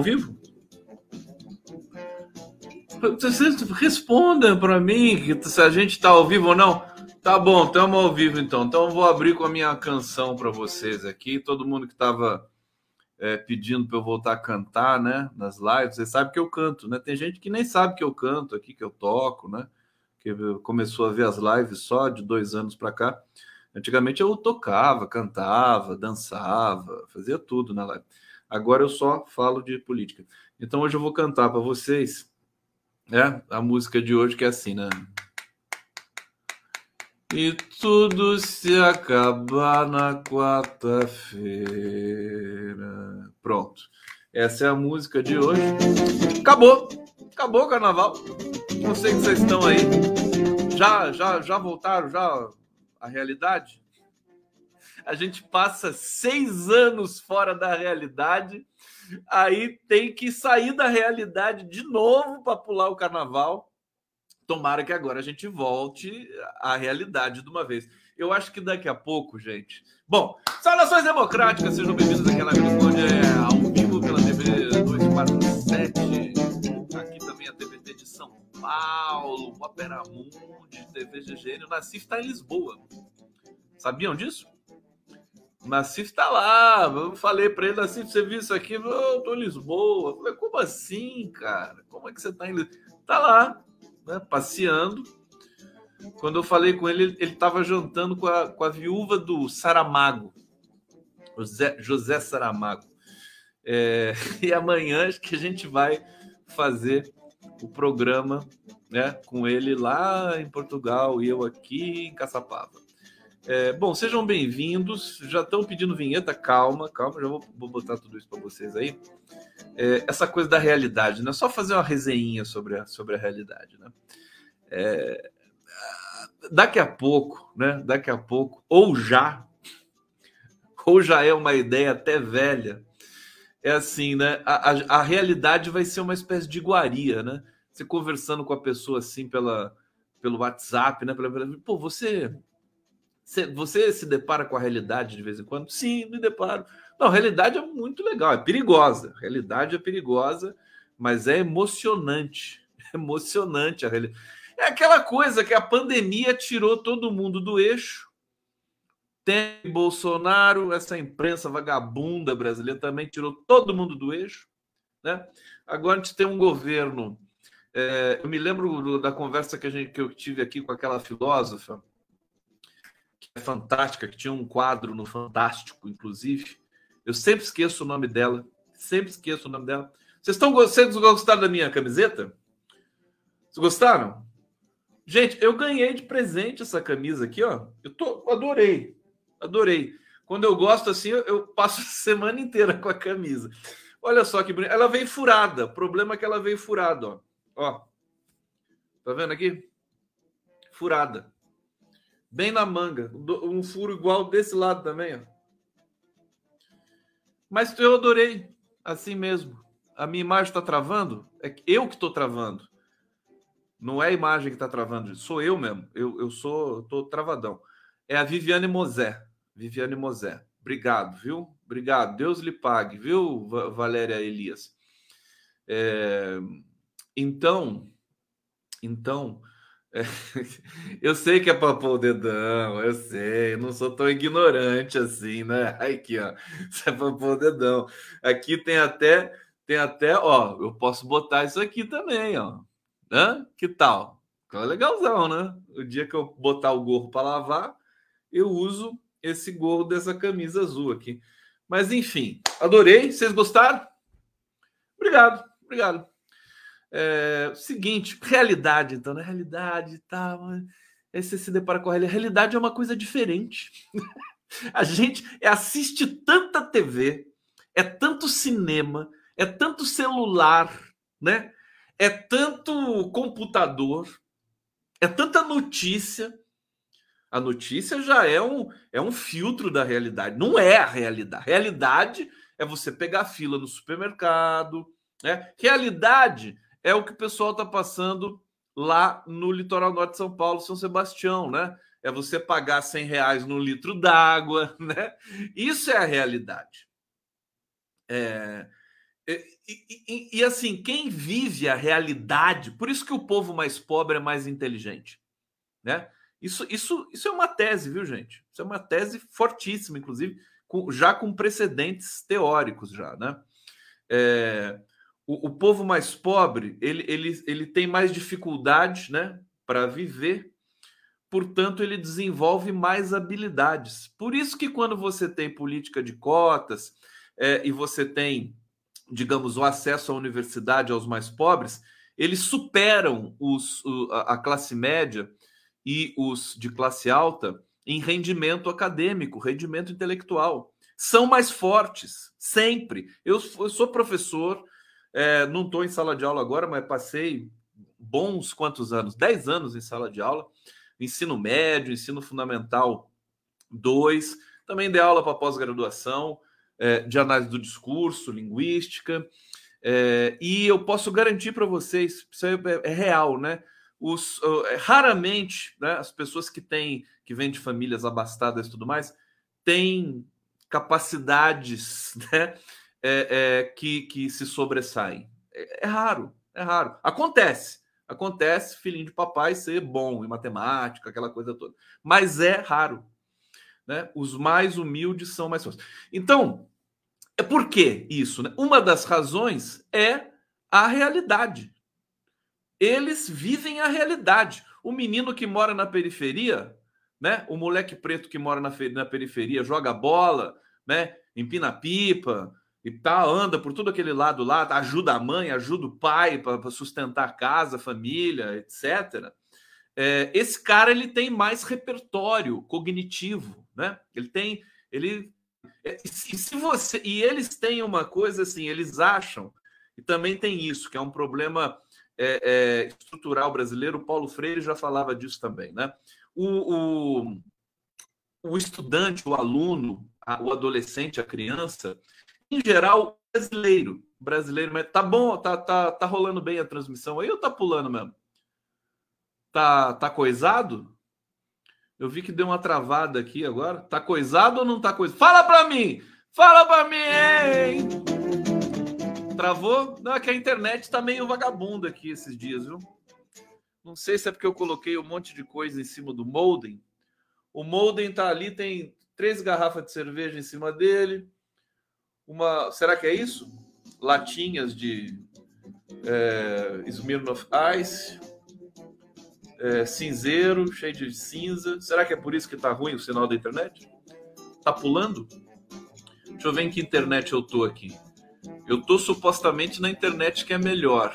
ao vivo? Vocês respondam para mim se a gente está ao vivo ou não. Tá bom, estamos ao vivo então. Então eu vou abrir com a minha canção para vocês aqui. Todo mundo que estava é, pedindo para eu voltar a cantar, né? Nas lives, você sabe que eu canto, né? Tem gente que nem sabe que eu canto aqui, que eu toco, né? Que começou a ver as lives só de dois anos para cá. Antigamente eu tocava, cantava, dançava, fazia tudo na live. Agora eu só falo de política. Então hoje eu vou cantar para vocês, né? A música de hoje que é assim, né? E tudo se acabar na quarta-feira. Pronto. Essa é a música de hoje. Acabou. Acabou o carnaval. Não sei que vocês estão aí. Já, já, já voltaram já à realidade? A gente passa seis anos fora da realidade, aí tem que sair da realidade de novo para pular o carnaval. Tomara que agora a gente volte à realidade de uma vez. Eu acho que daqui a pouco, gente. Bom, saudações democráticas, sejam bem-vindos aqui na Paulo, Opera Mundi, TV GGN. O Nassif está em Lisboa. Sabiam disso? O Nassif está lá. Eu falei para ele, Nassif, você viu isso aqui? Eu estou em Lisboa. Falei, como assim, cara? Como é que você está em Lisboa? Está lá né, passeando. Quando eu falei com ele, ele estava jantando com a, com a viúva do Saramago, José, José Saramago. É, e amanhã acho que a gente vai fazer o programa né, com ele lá em Portugal e eu aqui em Caçapava. É, bom, sejam bem-vindos. Já estão pedindo vinheta, calma, calma, já vou, vou botar tudo isso para vocês aí. É, essa coisa da realidade, não é só fazer uma resenha sobre a, sobre a realidade, né? É, daqui a pouco, né? Daqui a pouco, ou já, ou já é uma ideia até velha. É assim, né? A, a, a realidade vai ser uma espécie de iguaria, né? Você conversando com a pessoa assim pela, pelo WhatsApp, né? Pela, pô, você você se depara com a realidade de vez em quando? Sim, me deparo. Não, a realidade é muito legal, é perigosa. A realidade é perigosa, mas é emocionante. É emocionante a realidade. É aquela coisa que a pandemia tirou todo mundo do eixo. Tem Bolsonaro, essa imprensa vagabunda brasileira também tirou todo mundo do eixo. Né? Agora a gente tem um governo. É, eu me lembro da conversa que, a gente, que eu tive aqui com aquela filósofa que é fantástica, que tinha um quadro no Fantástico, inclusive. Eu sempre esqueço o nome dela. Sempre esqueço o nome dela. Vocês estão vocês gostaram da minha camiseta? Vocês gostaram? Gente, eu ganhei de presente essa camisa aqui, ó. Eu tô, adorei. Adorei. Quando eu gosto assim, eu passo a semana inteira com a camisa. Olha só que bonita. Ela veio furada. O problema é que ela veio furada, ó. Ó. Tá vendo aqui? Furada. Bem na manga. Um furo igual desse lado também, ó. Mas eu adorei. Assim mesmo. A minha imagem está travando? É eu que estou travando. Não é a imagem que está travando. Sou eu mesmo. Eu, eu sou. Estou travadão. É a Viviane Mosé. Viviane Mosé. Obrigado, viu? Obrigado. Deus lhe pague, viu, Valéria Elias? É... Então, então, é, eu sei que é para pôr o dedão, eu sei, eu não sou tão ignorante assim, né? Aqui, ó, isso é para pôr o dedão. Aqui tem até, tem até, ó, eu posso botar isso aqui também, ó. Hã? Que tal? Legalzão, né? O dia que eu botar o gorro para lavar, eu uso esse gorro dessa camisa azul aqui. Mas enfim, adorei. Vocês gostaram? Obrigado, obrigado. É, seguinte, realidade, então, né? Realidade tá, tal. Aí você se depara com a realidade. Realidade é uma coisa diferente. a gente assiste tanta TV, é tanto cinema, é tanto celular, né? É tanto computador, é tanta notícia. A notícia já é um, é um filtro da realidade. Não é a realidade. Realidade é você pegar fila no supermercado. Né? Realidade é o que o pessoal está passando lá no litoral norte de São Paulo, São Sebastião, né? É você pagar 100 reais no litro d'água, né? Isso é a realidade. É, e, e, e, assim, quem vive a realidade, por isso que o povo mais pobre é mais inteligente, né? Isso, isso, isso é uma tese, viu, gente? Isso é uma tese fortíssima, inclusive, com, já com precedentes teóricos, já, né? É, o, o, povo mais pobre ele, ele, ele tem mais dificuldade, né, para viver, portanto, ele desenvolve mais habilidades. Por isso que quando você tem política de cotas é, e você tem, digamos, o acesso à universidade aos mais pobres, eles superam os, a classe média e os de classe alta em rendimento acadêmico, rendimento intelectual. São mais fortes, sempre. Eu, eu sou professor, é, não estou em sala de aula agora, mas passei bons quantos anos? Dez anos em sala de aula, ensino médio, ensino fundamental 2, também dei aula para pós-graduação é, de análise do discurso, linguística, é, e eu posso garantir para vocês, isso é, é real, né? Os, uh, raramente né, as pessoas que têm que vêm de famílias abastadas e tudo mais têm capacidades né, é, é, que, que se sobressaem. É, é, raro, é raro. Acontece, acontece filhinho de papai ser bom em matemática, aquela coisa toda, mas é raro. Né? Os mais humildes são mais fortes. Então, é por que isso? Né? Uma das razões é a realidade eles vivem a realidade. O menino que mora na periferia, né? O moleque preto que mora na, na periferia, joga bola, né? Empina pipa e tal, anda por todo aquele lado lá, ajuda a mãe, ajuda o pai para sustentar a casa, a família, etc. É, esse cara ele tem mais repertório cognitivo, né? Ele tem, ele é, e se você e eles têm uma coisa assim, eles acham e também tem isso que é um problema é, é, estrutural brasileiro, Paulo Freire já falava disso também. Né? O, o, o estudante, o aluno, a, o adolescente, a criança, em geral, brasileiro. Brasileiro, mas tá bom, tá, tá, tá rolando bem a transmissão aí ou tá pulando mesmo? Tá, tá coisado? Eu vi que deu uma travada aqui agora. Tá coisado ou não tá coisado? Fala para mim! Fala para mim, hein? Travou? Não, é que a internet tá meio vagabunda aqui esses dias, viu? Não sei se é porque eu coloquei um monte de coisa em cima do molden. O molden tá ali, tem três garrafas de cerveja em cima dele. Uma. Será que é isso? Latinhas de é, Smirnoff Ice. É, cinzeiro, cheio de cinza. Será que é por isso que tá ruim o sinal da internet? Tá pulando? Deixa eu ver em que internet eu tô aqui. Eu tô supostamente na internet que é melhor.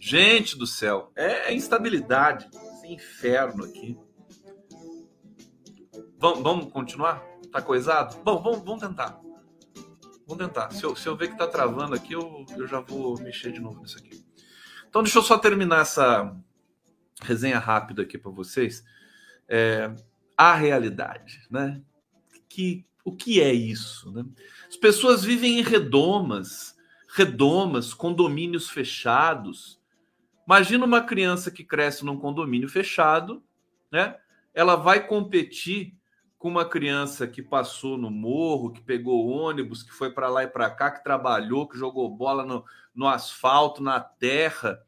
Gente do céu, é, instabilidade, esse inferno aqui. Vamos, vamos continuar? Tá coisado? Bom, vamos, vamos tentar. Vamos tentar. Se eu, se eu ver que tá travando aqui, eu, eu já vou mexer de novo nisso aqui. Então, deixa eu só terminar essa resenha rápida aqui para vocês. É, a realidade, né? Que o que é isso? Né? As pessoas vivem em redomas, redomas, condomínios fechados. Imagina uma criança que cresce num condomínio fechado, né? Ela vai competir com uma criança que passou no morro, que pegou ônibus, que foi para lá e para cá, que trabalhou, que jogou bola no, no asfalto, na terra.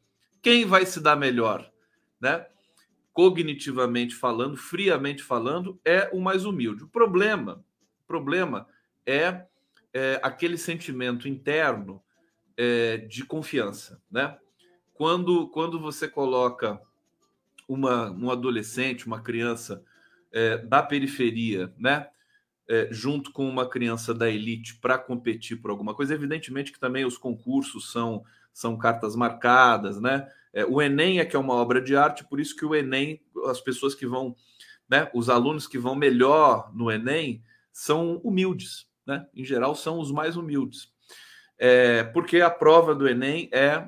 Quem vai se dar melhor, né? Cognitivamente falando, friamente falando, é o mais humilde. O problema problema é, é aquele sentimento interno é, de confiança, né? Quando, quando você coloca uma, um adolescente, uma criança é, da periferia, né? É, junto com uma criança da elite para competir por alguma coisa, evidentemente que também os concursos são, são cartas marcadas, né? É, o Enem é que é uma obra de arte, por isso que o Enem, as pessoas que vão, né? Os alunos que vão melhor no Enem, são humildes, né? Em geral, são os mais humildes. É, porque a prova do Enem é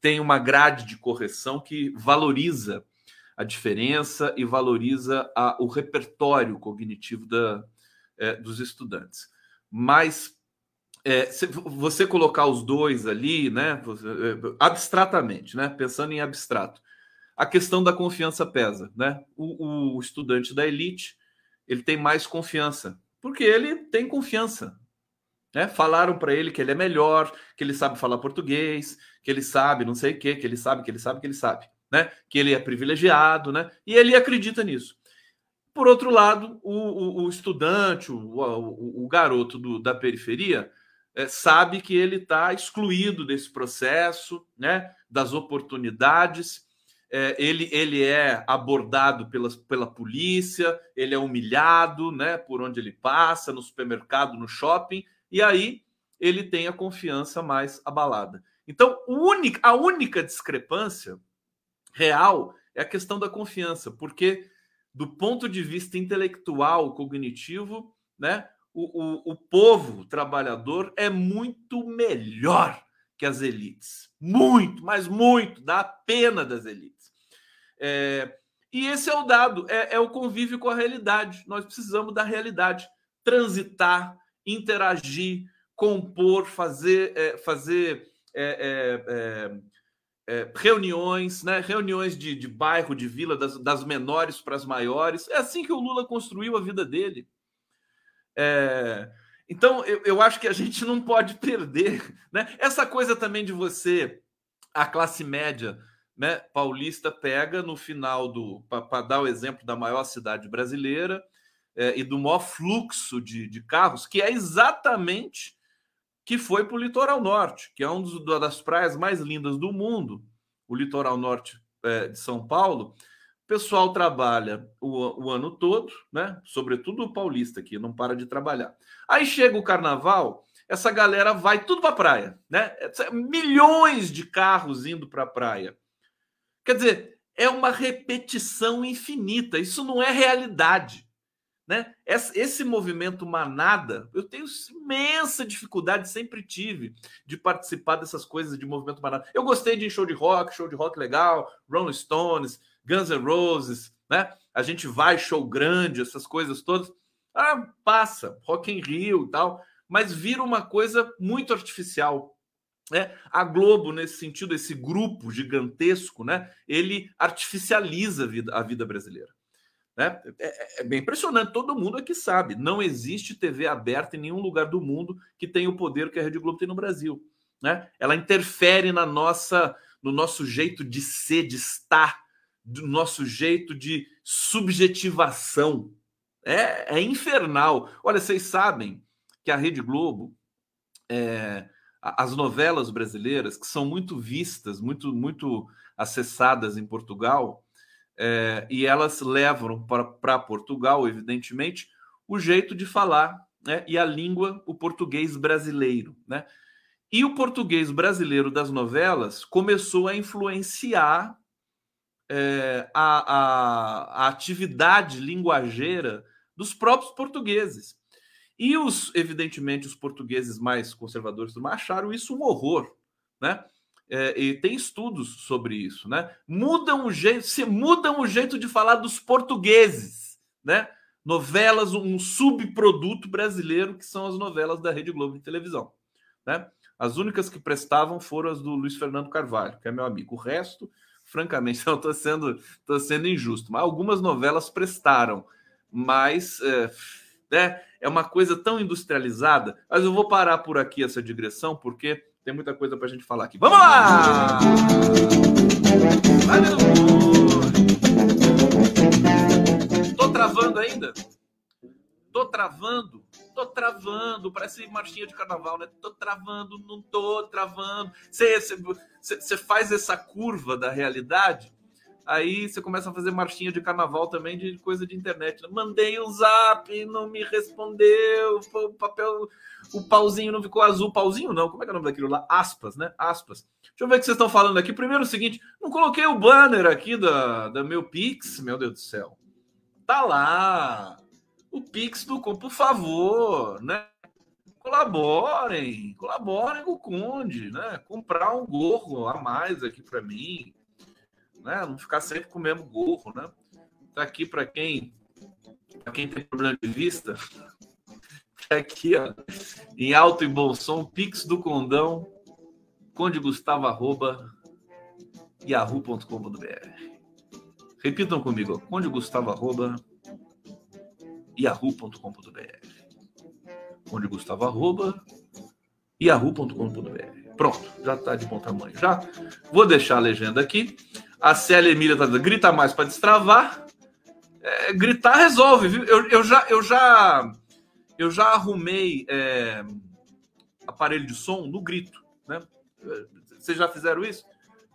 tem uma grade de correção que valoriza a diferença e valoriza a, o repertório cognitivo da, é, dos estudantes. Mas é, você colocar os dois ali, né, é, abstratamente, né, pensando em abstrato, a questão da confiança pesa, né? O, o estudante da elite ele tem mais confiança, porque ele tem confiança. Né? Falaram para ele que ele é melhor, que ele sabe falar português, que ele sabe não sei o quê, que ele sabe, que ele sabe, que ele sabe, né? Que ele é privilegiado, né? E ele acredita nisso. Por outro lado, o, o, o estudante, o, o, garoto do, da periferia, é, sabe que ele está excluído desse processo, né? Das oportunidades é, ele, ele é abordado pela, pela polícia, ele é humilhado né, por onde ele passa, no supermercado, no shopping, e aí ele tem a confiança mais abalada. Então, a única discrepância real é a questão da confiança, porque do ponto de vista intelectual, cognitivo, né, o, o, o povo trabalhador é muito melhor que as elites. Muito, mas muito, dá pena das elites. É, e esse é o dado, é, é, o convívio com a realidade. Nós precisamos da realidade, transitar, interagir, compor, fazer, é, fazer é, é, é, reuniões, né? reuniões de, de bairro, de vila, das, das menores para as maiores. É assim que o Lula construiu a vida dele. então, eu, eu acho que a gente não pode perder né? essa coisa também de você, a classe média né, paulista pega no final do. Para dar o exemplo da maior cidade brasileira é, e do maior fluxo de, de carros, que é exatamente que foi para o litoral norte, que é uma das praias mais lindas do mundo, o litoral norte é, de São Paulo. O pessoal trabalha o, o, ano todo, né? Sobretudo o paulista aqui, não para de trabalhar. Aí chega o carnaval, essa galera vai tudo para a praia, né? Milhões de carros indo para a praia. Quer dizer, é uma repetição infinita. Isso não é realidade. Né? Esse movimento manada, eu tenho imensa dificuldade, sempre tive, de participar dessas coisas de movimento manada. Eu gostei de show de rock, show de rock legal, Rolling Stones, Guns N' Roses, né? A gente vai, show grande, essas coisas todas. Ah, passa, Rock in Rio e tal, mas vira uma coisa muito artificial. É, a Globo, nesse sentido, esse grupo gigantesco, né, ele artificializa a vida, a vida brasileira. Né? É, é, bem impressionante, todo mundo aqui sabe. Não existe TV aberta em nenhum lugar do mundo que tenha o poder que a Rede Globo tem no Brasil. Né? Ela interfere na nossa, no nosso jeito de ser, de estar, do nosso jeito de subjetivação. É, é infernal. Olha, vocês sabem que a Rede Globo é, as novelas brasileiras, que são muito vistas, muito, muito acessadas em Portugal, é, e elas levam para Portugal, evidentemente, o jeito de falar né, e a língua, o português brasileiro. Né? E o português brasileiro das novelas começou a influenciar é, a, a, a atividade linguageira dos próprios portugueses. E os, evidentemente, os portugueses mais conservadores acharam isso um horror, né? É, e tem estudos sobre isso, né? Mudam o jeito, se mudam o jeito de falar dos portugueses, né? Novelas, um subproduto brasileiro que são as novelas da Rede Globo de televisão, né? As únicas que prestavam foram as do Luiz Fernando Carvalho, que é meu amigo. O resto, francamente, não estou sendo, tô sendo injusto, mas algumas novelas prestaram, mas é, né? É uma coisa tão industrializada. Mas eu vou parar por aqui essa digressão, porque tem muita coisa para a gente falar aqui. Vamos lá! Tô travando ainda? Tô travando? Tô travando, parece marchinha de carnaval, né? Tô travando, não tô travando. Você faz essa curva da realidade Aí você começa a fazer marchinha de carnaval também de coisa de internet. Mandei um zap, não me respondeu. O papel, o pauzinho não ficou azul. Pauzinho não, como é que é o nome daquilo lá? Aspas, né? Aspas. Deixa eu ver o que vocês estão falando aqui. Primeiro o seguinte: não coloquei o banner aqui da, da meu Pix, meu Deus do céu. Tá lá. O Pix do por favor, né? Colaborem, colaborem com o Conde, né? Comprar um gorro a mais aqui para mim né? Não ficar sempre com o mesmo gorro, né? Tá aqui para quem para quem tem problema de vista, Tá aqui, ó, em alto e bom som, Pix do Condão, Conde Gustavo, arroba, yahoo.com.br. Repitam comigo, Conde Gustavo, arroba, yahoo.com.br. Conde Gustavo, arroba, yahoo.com.br. Pronto, já está de bom tamanho. Já vou deixar a legenda aqui. A Célia Emília está dizendo, grita mais para destravar. É, gritar resolve, viu? Eu, eu, já, eu já eu já arrumei é, aparelho de som no grito, né? Vocês já fizeram isso?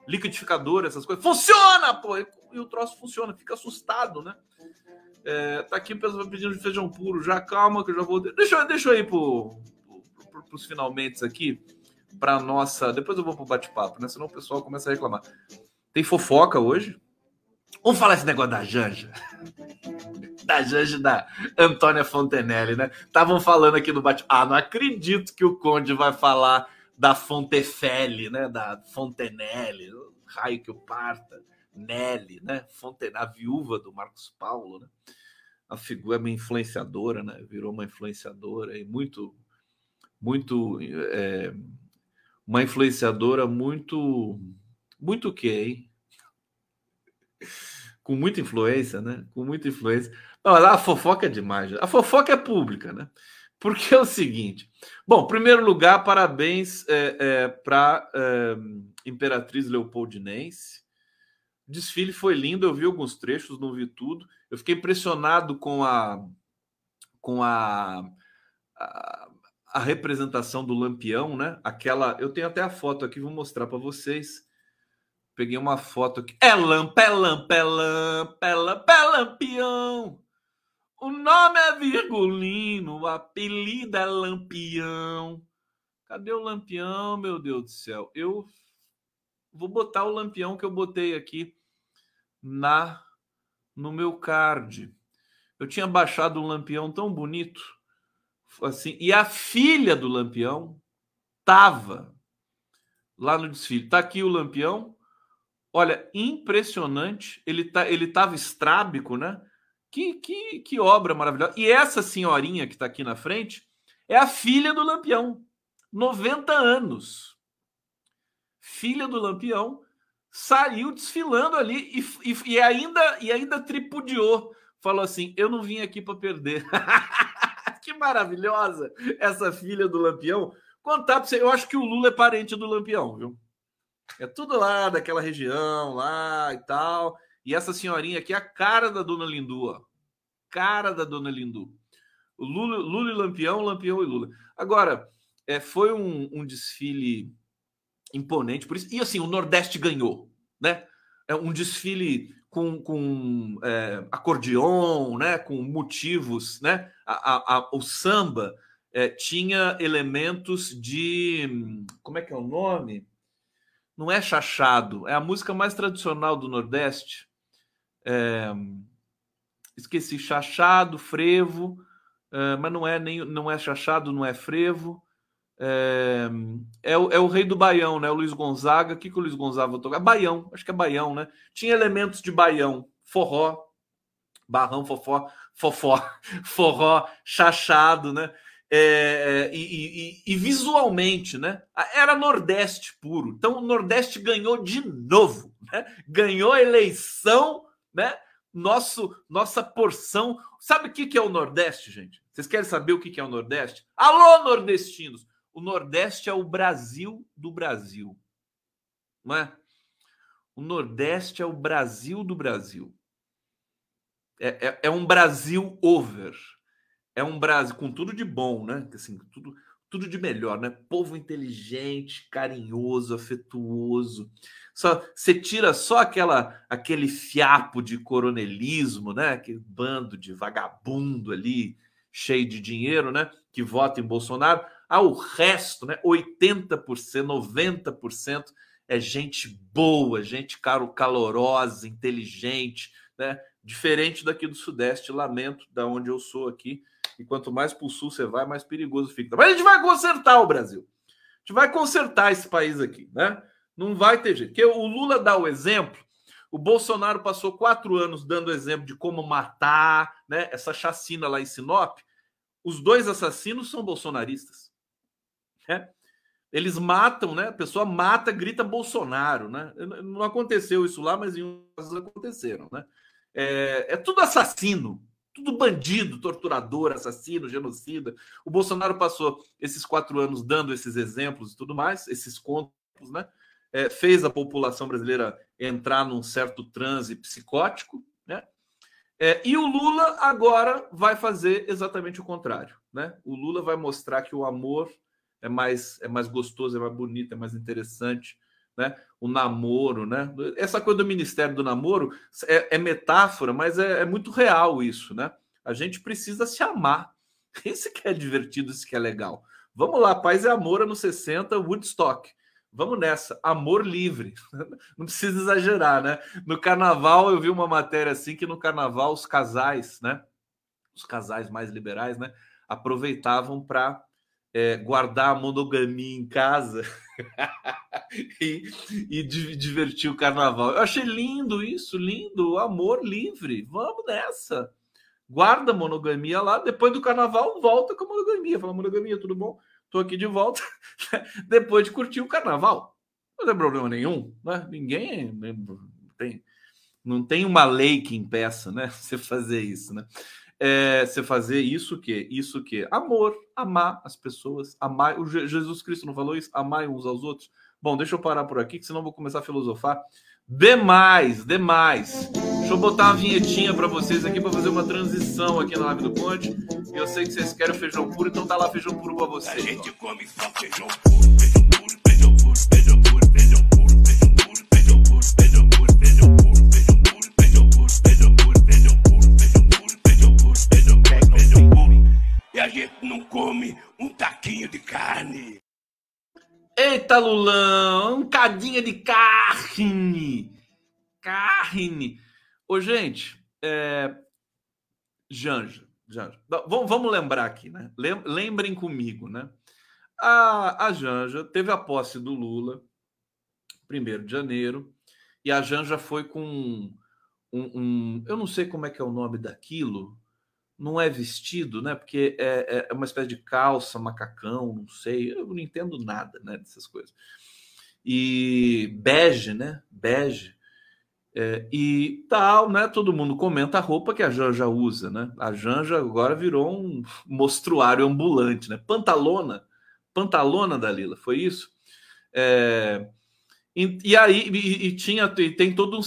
Liquidificador, essas coisas. Funciona, pô! E o troço funciona, fica assustado, né? É, tá aqui o pessoal pedindo de feijão puro. Já calma que eu já vou. Deixa, deixa eu ir pro, pro, pros finalmente aqui. Pra nossa. Depois eu vou pro bate-papo, né? Senão o pessoal começa a reclamar. Tem fofoca hoje. Vamos falar esse negócio da Janja. Da Janja da Antônia Fontenelle, né? Estavam falando aqui no bate Ah, não acredito que o Conde vai falar da Fontefelle, né? Da Fontenelle. Raio que o parta. Nelly, né? Fonten... A viúva do Marcos Paulo, né? A figura é uma influenciadora, né? Virou uma influenciadora e muito, muito, é... uma influenciadora muito, muito hein? com muita influência, né? Com muita influência. Não, a fofoca é demais. A fofoca é pública, né? Porque é o seguinte. Bom, primeiro lugar, parabéns é, é, para é, Imperatriz Leopoldinense. O desfile foi lindo, eu vi alguns trechos, não vi tudo. Eu fiquei impressionado com a com a, a, a representação do Lampião, né? Aquela, eu tenho até a foto aqui, vou mostrar para vocês Peguei uma foto aqui. É lampa, é lampa, é lampa, é lampa, é lampião. O nome é Virgulino, o apelido é Lampião. Cadê o Lampião, meu Deus do céu? Eu vou botar o Lampião que eu botei aqui na no meu card. Eu tinha baixado um Lampião tão bonito, assim, e a filha do Lampião tava lá no desfile. Tá aqui o Lampião Olha, impressionante. Ele tá, ele tava estrábico, né? Que, que, que obra maravilhosa. E essa senhorinha que está aqui na frente é a filha do Lampião, 90 anos. Filha do Lampião saiu desfilando ali e, e, e ainda e ainda tripudiou. Falou assim: "Eu não vim aqui para perder". que maravilhosa essa filha do Lampião. Contar para você, eu acho que o Lula é parente do Lampião, viu? É tudo lá daquela região, lá e tal. E essa senhorinha aqui é a cara da dona Lindu, ó. Cara da dona Lindu. Lula, Lula e Lampião, Lampião e Lula. Agora, é, foi um, um desfile imponente, por isso. E assim, o Nordeste ganhou, né? É um desfile com, com é, acordeon, né? Com motivos, né? A, a, a, o samba é, tinha elementos de. Como é que é o nome? Não é chachado, é a música mais tradicional do Nordeste. É, esqueci, chachado, frevo, é, mas não é nem não é chachado, não é frevo. É, é, o, é o rei do baião, né? O Luiz Gonzaga. O que, que o Luiz Gonzaga tocou? É baião, acho que é baião, né? Tinha elementos de baião, forró, barrão, fofó, fofó, forró, chachado, né? É, é, e, e, e, visualmente, né? Era Nordeste puro. Então o Nordeste ganhou de novo, né? Ganhou a eleição, né? Nosso, nossa porção. Sabe o que, é o Nordeste, gente? Vocês querem saber o que, que é o Nordeste? Alô, nordestinos! O Nordeste é o Brasil do Brasil. Não é? O Nordeste é o Brasil do Brasil. É, é, é um Brasil over é um Brasil com tudo de bom, né? Assim, tudo, tudo de melhor, né? Povo inteligente, carinhoso, afetuoso. Só você tira só aquela aquele fiapo de coronelismo, né? Aquele bando de vagabundo ali, cheio de dinheiro, né? Que vota em Bolsonaro. O resto, né? 80%, 90% é gente boa, gente caro, calorosa, inteligente, né? Diferente daqui do Sudeste, lamento da onde eu sou aqui e quanto mais para o sul você vai, mais perigoso fica. Mas a gente vai consertar o Brasil. A gente vai consertar esse país aqui, né? Não vai ter jeito. Porque o Lula dá o exemplo. O Bolsonaro passou quatro anos dando exemplo de como matar, né? Essa chacina lá em Sinop. os dois assassinos são bolsonaristas. Né? Eles matam, né? A pessoa mata, grita Bolsonaro, né? Não aconteceu isso lá, mas em casos aconteceram, né? É, é tudo assassino, tudo bandido, torturador, assassino, genocida. O Bolsonaro passou esses quatro anos dando esses exemplos e tudo mais, esses contos, né? É, fez a população brasileira entrar num certo transe psicótico, né? É, e o Lula agora vai fazer exatamente o contrário, né? O Lula vai mostrar que o amor é mais é mais gostoso, é mais bonito, é mais interessante, né? O namoro, né? Essa coisa do Ministério do Namoro é, é metáfora, mas é, é, muito real isso, né? A gente precisa se amar. Esse que é divertido, isso que é legal. Vamos lá, paz e amor anos 60, Woodstock. Vamos nessa, amor livre. Não precisa exagerar, né? No carnaval eu vi uma matéria assim que no carnaval os casais, né? Os casais mais liberais, né? Aproveitavam para é, guardar a monogamia em casa e, e divertir o carnaval. Eu achei lindo isso, lindo, amor livre. Vamos nessa. Guarda a monogamia lá, depois do carnaval volta com a monogamia. Fala, monogamia, tudo bom? Tô aqui de volta depois de curtir o carnaval. Não tem problema nenhum, né? Ninguém tem, não tem uma lei que impeça, né? Você fazer isso, né? É, você fazer isso que isso que amor, amar as pessoas, amar. O Jesus Cristo não falou isso? Amar uns aos outros. Bom, deixa eu parar por aqui, que senão vou começar a filosofar. Demais, demais. Deixa eu botar uma vinhetinha para vocês aqui para fazer uma transição aqui na live do Conte. Eu sei que vocês querem feijão puro, então tá lá feijão puro para vocês. A gente ó. come só feijão puro, feijão puro, feijão Eita, Lulão, cadinho de carne. Carne. Ô, gente, é... Janja, Janja. Vamos, vamos lembrar aqui, né? Lembrem comigo, né? A, a Janja teve a posse do Lula, 1 de janeiro, e a Janja foi com um, um, Eu não sei como é que é o nome daquilo, não é vestido, né? Porque é, é, é uma espécie de calça, macacão, não sei, eu não entendo nada, né? Dessas coisas. E bege, né? Bege. É, e tal, né? Todo mundo comenta a roupa que a Janja usa, né? A Janja agora virou um mostruário ambulante, né? Pantalona, pantalona da Lila, foi isso? É, e, e, aí e, e tinha e tem todo um,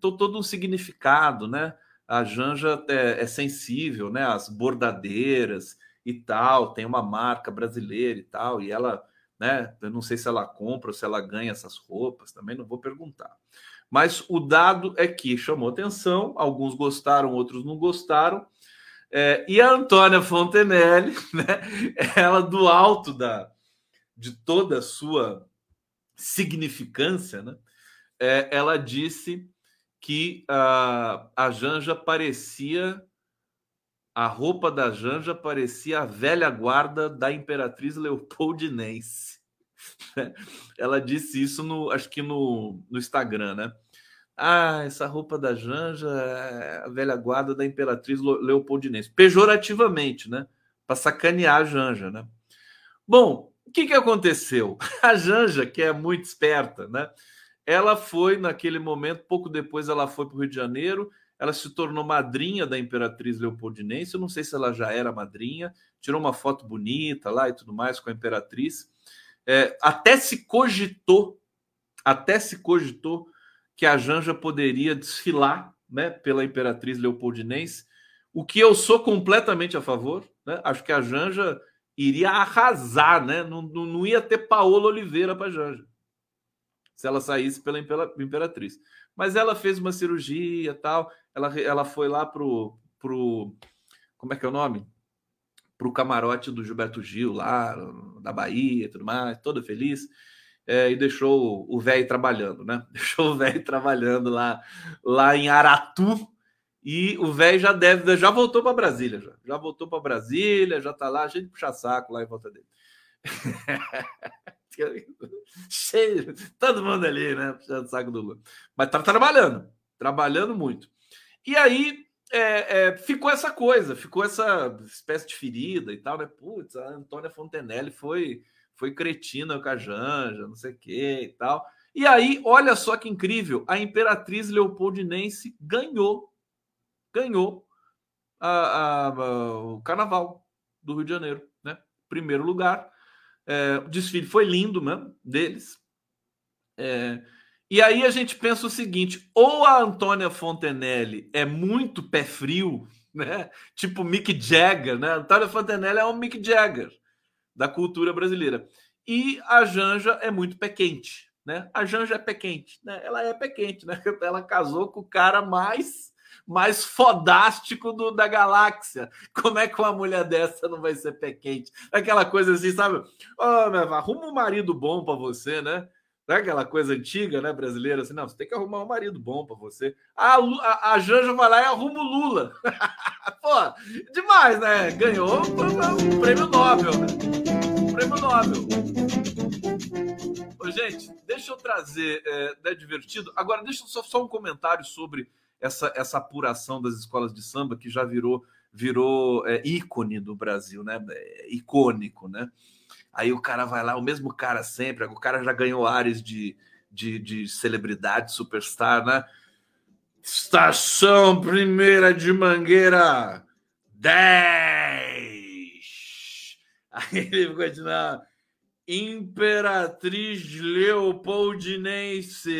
todo um significado, né? A Janja é, é sensível, né? As bordadeiras e tal, tem uma marca brasileira e tal, e ela, né? Eu não sei se ela compra ou se ela ganha essas roupas, também não vou perguntar. Mas o dado é que chamou atenção, alguns gostaram, outros não gostaram. É, e a Antônia Fontenelle, né? Ela do alto da de toda a sua significância, né? É, ela disse que a, a Janja parecia. A roupa da Janja parecia a velha guarda da Imperatriz Leopoldinense. Ela disse isso no, acho que no, no Instagram, né? Ah, essa roupa da Janja é a velha guarda da Imperatriz Leopoldinense. Pejorativamente, né? Para sacanear a Janja, né? Bom, o que, que aconteceu? A Janja, que é muito esperta, né? Ela foi, naquele momento, pouco depois, ela foi para o Rio de Janeiro, ela se tornou madrinha da Imperatriz Leopoldinense. Eu não sei se ela já era madrinha, tirou uma foto bonita lá e tudo mais com a Imperatriz. É, até se cogitou, até se cogitou que a Janja poderia desfilar né, pela Imperatriz Leopoldinense, o que eu sou completamente a favor. Né? Acho que a Janja iria arrasar, né? não, não, não ia ter Paola Oliveira para a Janja se ela saísse pela imperatriz. Mas ela fez uma cirurgia tal, ela, ela foi lá pro, pro. Como é que é o nome? Pro camarote do Gilberto Gil, lá da Bahia e tudo mais, toda feliz. É, e deixou o velho trabalhando, né? Deixou o velho trabalhando lá, lá em Aratu. E o velho já deve, já voltou para Brasília, já, já voltou para Brasília, já tá lá, cheio de puxa saco lá em volta dele. Cheio, todo mundo ali, né? Puxando o saco do Lula. Mas tá trabalhando, trabalhando muito. E aí, é, é, ficou essa coisa, ficou essa espécie de ferida e tal, né? Putz, a Antônia Fontenelle foi, foi cretina com a Janja, não sei o que e tal. E aí, olha só que incrível, a Imperatriz Leopoldinense ganhou, ganhou a, a, a, o Carnaval do Rio de Janeiro, né? Primeiro lugar. É, o desfile foi lindo mesmo, deles. É, e aí a gente pensa o seguinte: ou a Antônia Fontenelle é muito pé frio, né? Tipo Mick Jagger, né? A Antônia Fontenelle é um Mick Jagger da cultura brasileira. E a Janja é muito pé quente, né? A Janja é pé quente, né? Ela é pé quente, né? Ela casou com o cara mais mais fodástico do, da galáxia. Como é que uma mulher dessa não vai ser pé quente? Aquela coisa assim, sabe? Oh, meu, arruma um marido bom para você, né? Não é aquela coisa antiga, né, brasileira, assim, não, você tem que arrumar um marido bom para você. A, a, a, Janja vai lá e arruma o Lula. Pô, demais, né? Ganhou um prêmio Nobel, né? Prêmio Nobel. Ô, gente, deixa eu trazer, é, é divertido. Agora, deixa só, só um comentário sobre essa, essa apuração das escolas de samba que já virou virou é, ícone do Brasil, né? É, icônico, né? Aí o cara vai lá, o mesmo cara sempre, o cara já ganhou áreas de, de, de celebridade, superstar, né? Estação Primeira de Mangueira 10. Aí ele continua. Imperatriz Leopoldinense.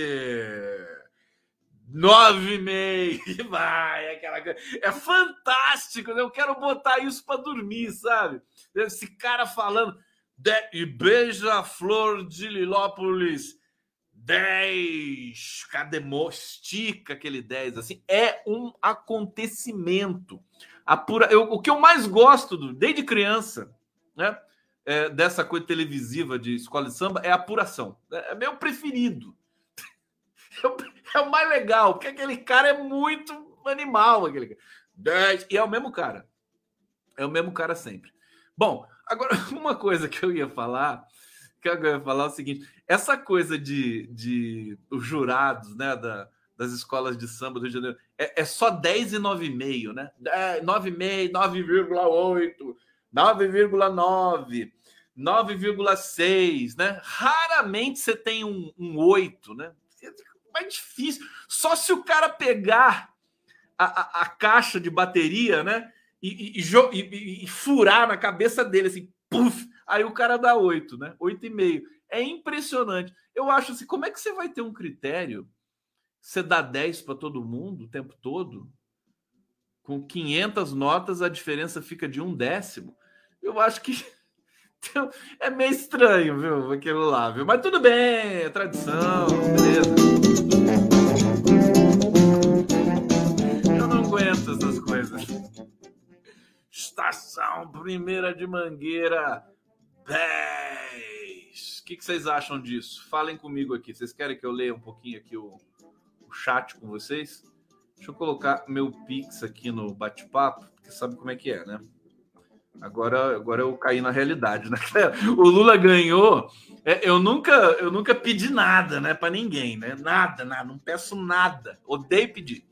Nove e meio. Vai, aquela coisa. É fantástico, né? Eu quero botar isso para dormir, sabe? Esse cara falando de, e Beija-Flor de Lilópolis, 10. Cadê? Estica aquele 10, assim. É um acontecimento. A pura, eu, o que eu mais gosto, do, desde criança, né? É, dessa coisa televisiva de escola de samba é a apuração. É, é meu preferido. É o mais legal, porque aquele cara é muito animal. Aquele 10. E é o mesmo cara. É o mesmo cara sempre. Bom, Agora, uma coisa que eu ia falar, que eu ia falar é o seguinte: essa coisa de, de os jurados, né, da, das escolas de samba do Rio de Janeiro, é, é só 10 e 9,5, né? 9,5, 9,8, 9,9, 9,6, né? Raramente você tem um, um 8, né? É mais difícil. Só se o cara pegar a, a, a caixa de bateria, né? e, e, e, e, furar na cabeça dele, assim, puff, aí o cara dá oito, né? Oito e meio. É impressionante. Eu acho assim, como é que você vai ter um critério? Você dá 10 para todo mundo o tempo todo? Com 500 notas, a diferença fica de um décimo. Eu acho que é meio estranho, viu? Aquilo lá, viu? Mas tudo bem, é tradição, beleza. Estação Primeira de Mangueira 10. O que, que, vocês acham disso? Falem comigo aqui. Vocês querem que eu leia um pouquinho aqui o, o chat com vocês? Deixa eu colocar meu Pix aqui no bate-papo, porque sabe como é que é, né? Agora, agora eu caí na realidade, né? O Lula ganhou. É, eu nunca, eu nunca pedi nada, né, para ninguém, né? Nada, nada, não peço nada. Odeio pedir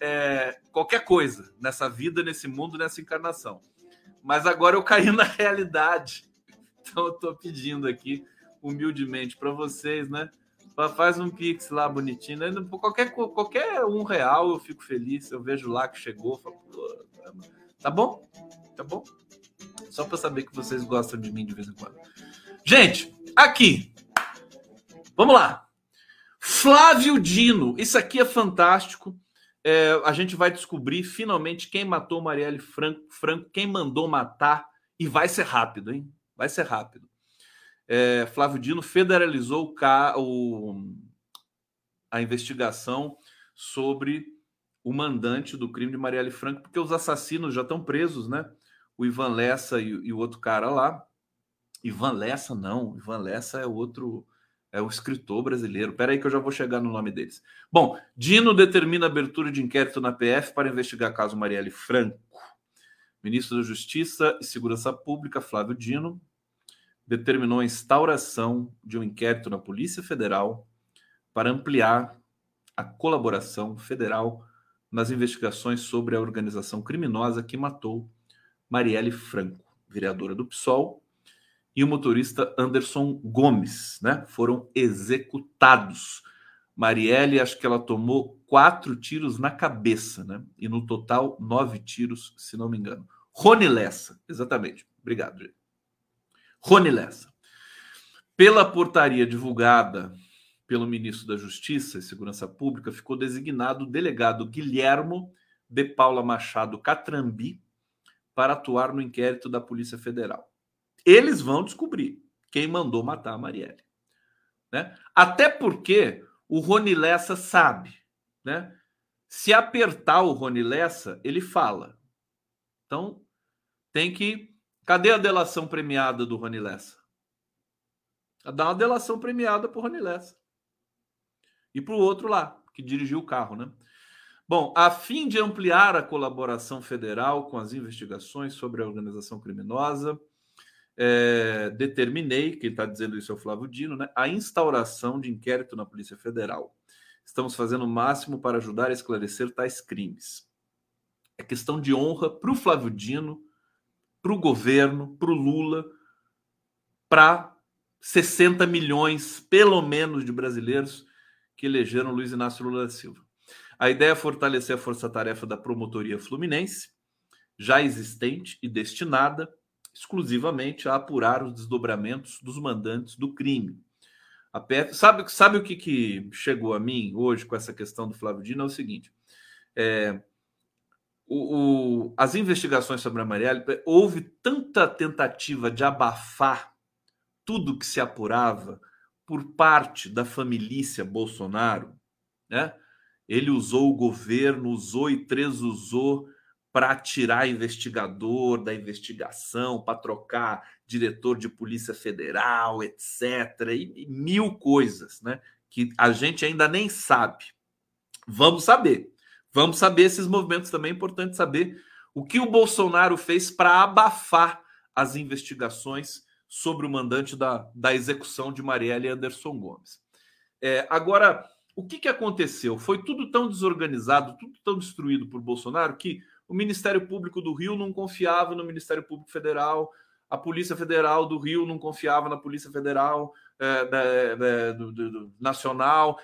é, qualquer coisa nessa vida, nesse mundo, nessa encarnação. Mas agora eu caí na realidade. Então eu estou pedindo aqui, humildemente, para vocês, né? Faz um pix lá bonitinho. Né? Qualquer, qualquer um real eu fico feliz. Eu vejo lá que chegou. Falo, tá bom? Tá bom? Só para saber que vocês gostam de mim de vez em quando. Gente, aqui. Vamos lá. Flávio Dino. Isso aqui é fantástico é, a gente vai descobrir finalmente quem matou Marielle Franco, Franco, quem mandou matar, e vai ser rápido, hein? Vai ser rápido. É, Flávio Dino federalizou o, o, a investigação sobre o mandante do crime de Marielle Franco, porque os assassinos já estão presos, né? O Ivan Lessa e, e o outro cara lá. Ivan Lessa, não. Ivan Lessa é outro é o escritor brasileiro. Espera aí que eu já vou chegar no nome deles. Bom, Dino determina abertura de inquérito na PF para investigar caso Marielle Franco. Ministro da Justiça e Segurança Pública, Flávio Dino, determinou a instauração de um inquérito na Polícia Federal para ampliar a colaboração federal nas investigações sobre a organização criminosa que matou Marielle Franco, vereadora do PSOL, e o motorista Anderson Gomes, né? Foram executados. Marielle, acho que ela tomou quatro tiros na cabeça, né? E no total, nove tiros, se não me engano. Rony Lessa, exatamente. Obrigado, gente. Rony Lessa. Pela portaria divulgada pelo ministro da Justiça e Segurança Pública, ficou designado o delegado Guilhermo de Paula Machado Catrambi para atuar no inquérito da Polícia Federal. Eles vão descobrir quem mandou matar a Marielle. Né? Até porque o Rony Lessa sabe. Né? Se apertar o Rony Lessa, ele fala. Então, tem que. Cadê a delação premiada do Rony Lessa? Dá uma delação premiada para o Rony Lessa. E para o outro lá, que dirigiu o carro, né? Bom, a fim de ampliar a colaboração federal com as investigações sobre a organização criminosa, é, determinei, quem está dizendo isso é o Flávio Dino, né, a instauração de inquérito na Polícia Federal. Estamos fazendo o máximo para ajudar a esclarecer tais crimes. É questão de honra para o Flávio Dino, para o governo, para o Lula, para 60 milhões, pelo menos, de brasileiros que elegeram Luiz Inácio Lula da Silva. A ideia é fortalecer a força-tarefa da promotoria fluminense, já existente e destinada exclusivamente a apurar os desdobramentos dos mandantes do crime. A PF, sabe, sabe o que, que chegou a mim hoje com essa questão do Flávio Dino? É o seguinte: é, o, o, as investigações sobre a Marielle, houve tanta tentativa de abafar tudo que se apurava por parte da família Bolsonaro, né? Ele usou o governo, usou e tresusou para tirar investigador da investigação, para trocar diretor de polícia federal, etc. E, e, mil coisas, né? Que a gente ainda nem sabe. Vamos saber. Vamos saber esses movimentos também. É importante saber o que o Bolsonaro fez para abafar as investigações sobre o mandante da, da execução de Marielle Anderson Gomes. É, agora, o que, que aconteceu? Foi tudo tão desorganizado, tudo tão destruído por Bolsonaro que o Ministério Público do Rio não confiava no Ministério Público Federal, a Polícia Federal do Rio não confiava na Polícia Federal é, da, da, do, do, do, Nacional.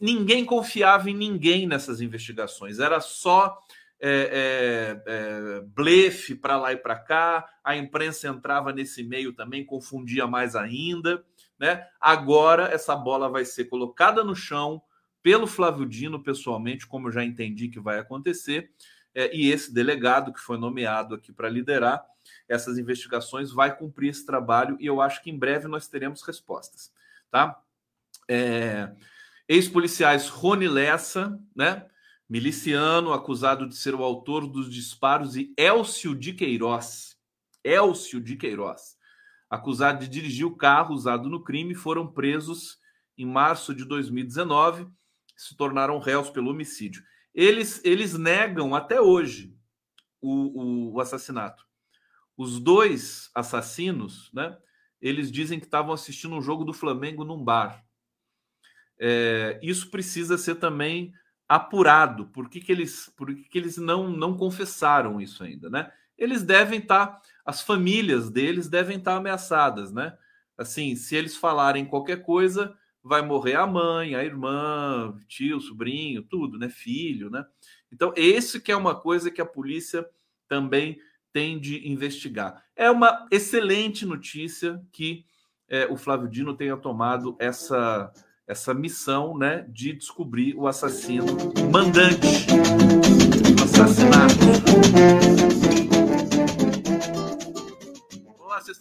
Ninguém confiava em ninguém nessas investigações. Era só é, é, blefe para lá e para cá. A imprensa entrava nesse meio também, confundia mais ainda. Né? Agora essa bola vai ser colocada no chão pelo Flávio Dino pessoalmente, como eu já entendi que vai acontecer, é, e esse delegado que foi nomeado aqui para liderar essas investigações vai cumprir esse trabalho e eu acho que em breve nós teremos respostas, tá? É, Ex-policiais Rony Lessa, né? Miliciano, acusado de ser o autor dos disparos, e Elcio de Queiroz, Elcio de Queiroz, acusado de dirigir o carro usado no crime, foram presos em março de 2019 se tornaram réus pelo homicídio. Eles, eles negam até hoje o, o, o assassinato. Os dois assassinos, né? Eles dizem que estavam assistindo um jogo do Flamengo num bar. É, isso precisa ser também apurado. Por que, que eles, por que, que eles não, não confessaram isso ainda, né? Eles devem estar, tá, as famílias deles devem estar tá ameaçadas, né? Assim, se eles falarem qualquer coisa, vai morrer a mãe, a irmã, tio, sobrinho, tudo, né? Filho, né? Então, esse que é uma coisa que a polícia também tem de investigar. É uma excelente notícia que é, o Flávio Dino tenha tomado essa, essa missão né, de descobrir o assassino mandante assassinato.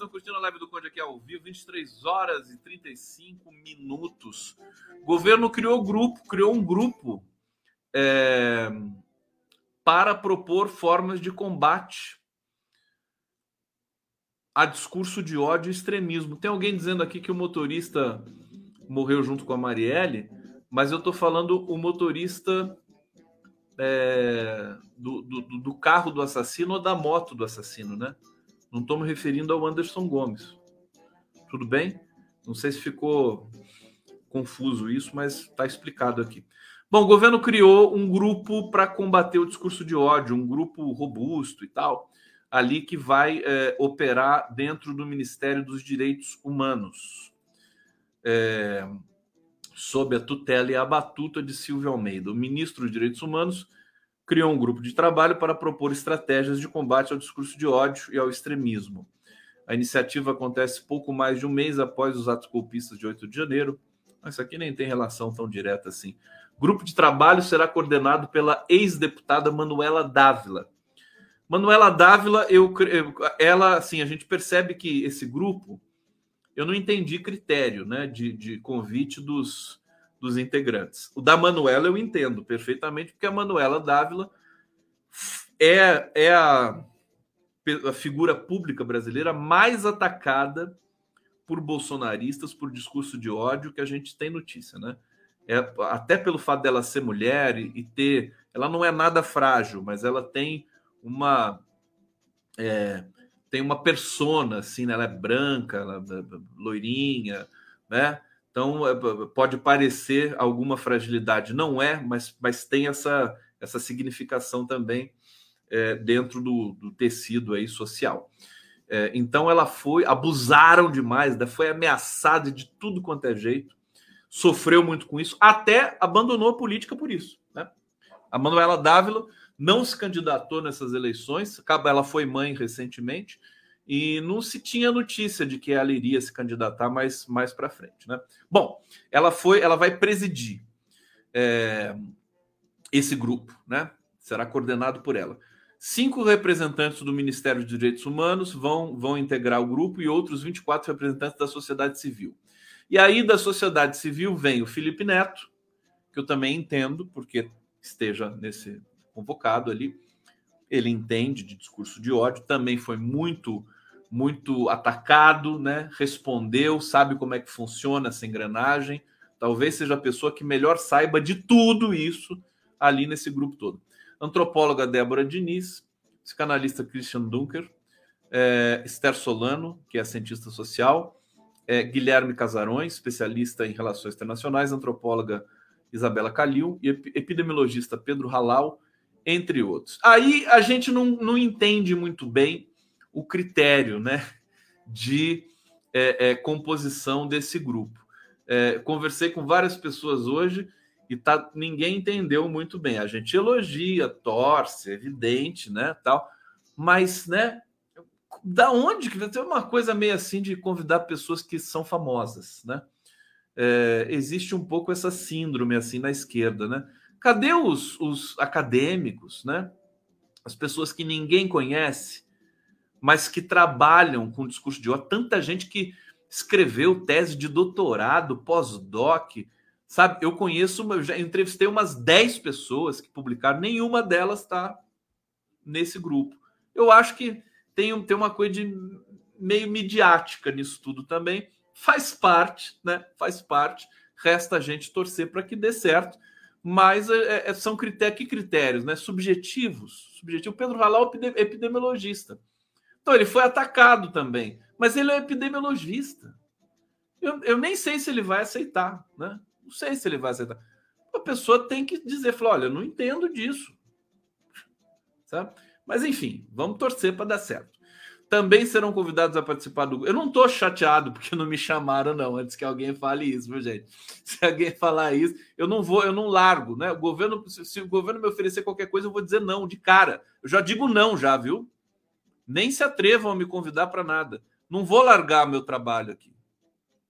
Estão curtindo a live do Conde aqui ao vivo, 23 horas e 35 minutos. O governo criou grupo, criou um grupo é, para propor formas de combate a discurso de ódio e extremismo. Tem alguém dizendo aqui que o motorista morreu junto com a Marielle, mas eu estou falando o motorista é, do, do, do carro do assassino ou da moto do assassino, né? Não estou me referindo ao Anderson Gomes. Tudo bem? Não sei se ficou confuso isso, mas está explicado aqui. Bom, o governo criou um grupo para combater o discurso de ódio, um grupo robusto e tal, ali que vai é, operar dentro do Ministério dos Direitos Humanos, é, sob a tutela e a batuta de Silvio Almeida. O ministro dos Direitos Humanos criou um grupo de trabalho para propor estratégias de combate ao discurso de ódio e ao extremismo. A iniciativa acontece pouco mais de um mês após os atos golpistas de 8 de janeiro. Isso aqui nem tem relação tão direta assim. Grupo de trabalho será coordenado pela ex-deputada Manuela Dávila. Manuela Dávila, eu, ela, assim, a gente percebe que esse grupo, eu não entendi critério, né, de, de convite dos, dos integrantes. O da Manuela eu entendo perfeitamente, porque a Manuela Dávila é, é a a figura pública brasileira mais atacada por bolsonaristas por discurso de ódio que a gente tem notícia, né? É, até pelo fato dela ser mulher e, e ter, ela não é nada frágil, mas ela tem uma é, tem uma persona assim, né? ela é branca, ela é loirinha, né? Então é, pode parecer alguma fragilidade, não é, mas, mas tem essa essa significação também é, dentro do, do, tecido aí social. É, então ela foi, abusaram demais, foi ameaçada de tudo quanto é jeito, sofreu muito com isso, até abandonou a política por isso. Né? A Manuela Dávila não se candidatou nessas eleições, ela foi mãe recentemente, e não se tinha notícia de que ela iria se candidatar mais, mais para frente. Né? Bom, ela foi, ela vai presidir é, esse grupo, né? Será coordenado por ela. Cinco representantes do Ministério dos Direitos Humanos vão, vão integrar o grupo e outros 24 representantes da sociedade civil. E aí, da sociedade civil, vem o Felipe Neto, que eu também entendo, porque esteja nesse convocado ali. Ele entende de discurso de ódio, também foi muito, muito atacado, né? respondeu, sabe como é que funciona essa engrenagem. Talvez seja a pessoa que melhor saiba de tudo isso ali nesse grupo todo antropóloga Débora Diniz, psicanalista Christian Dunker, é, Esther Solano, que é cientista social, é, Guilherme Casarões, especialista em relações internacionais, antropóloga Isabela Calil e epidemiologista Pedro Halal, entre outros. Aí a gente não, não entende muito bem o critério né, de é, é, composição desse grupo. É, conversei com várias pessoas hoje e tá, ninguém entendeu muito bem. A gente elogia, torce, evidente, né, tal, mas, né, da onde que ter uma coisa meio assim de convidar pessoas que são famosas, né? É, existe um pouco essa síndrome assim na esquerda, né? Cadê os, os acadêmicos, né? As pessoas que ninguém conhece, mas que trabalham com discurso de ódio. Tanta gente que escreveu tese de doutorado, pós-doc, Sabe, eu conheço, eu já entrevistei umas 10 pessoas que publicaram, nenhuma delas está nesse grupo. Eu acho que tem, tem uma coisa de meio midiática nisso tudo também. Faz parte, né? Faz parte. Resta a gente torcer para que dê certo. Mas é, é, são critérios, que critérios, né? Subjetivos. Subjetivo. Pedro é epidemiologista. Então ele foi atacado também. Mas ele é epidemiologista. Eu, eu nem sei se ele vai aceitar, né? Não sei se ele vai aceitar. A pessoa tem que dizer, falar, olha, não entendo disso. Sabe? Mas enfim, vamos torcer para dar certo. Também serão convidados a participar do. Eu não estou chateado porque não me chamaram, não, antes que alguém fale isso, viu, gente? Se alguém falar isso, eu não vou, eu não largo, né? O governo, se o governo me oferecer qualquer coisa, eu vou dizer não, de cara. Eu já digo não, já, viu? Nem se atrevam a me convidar para nada. Não vou largar meu trabalho aqui.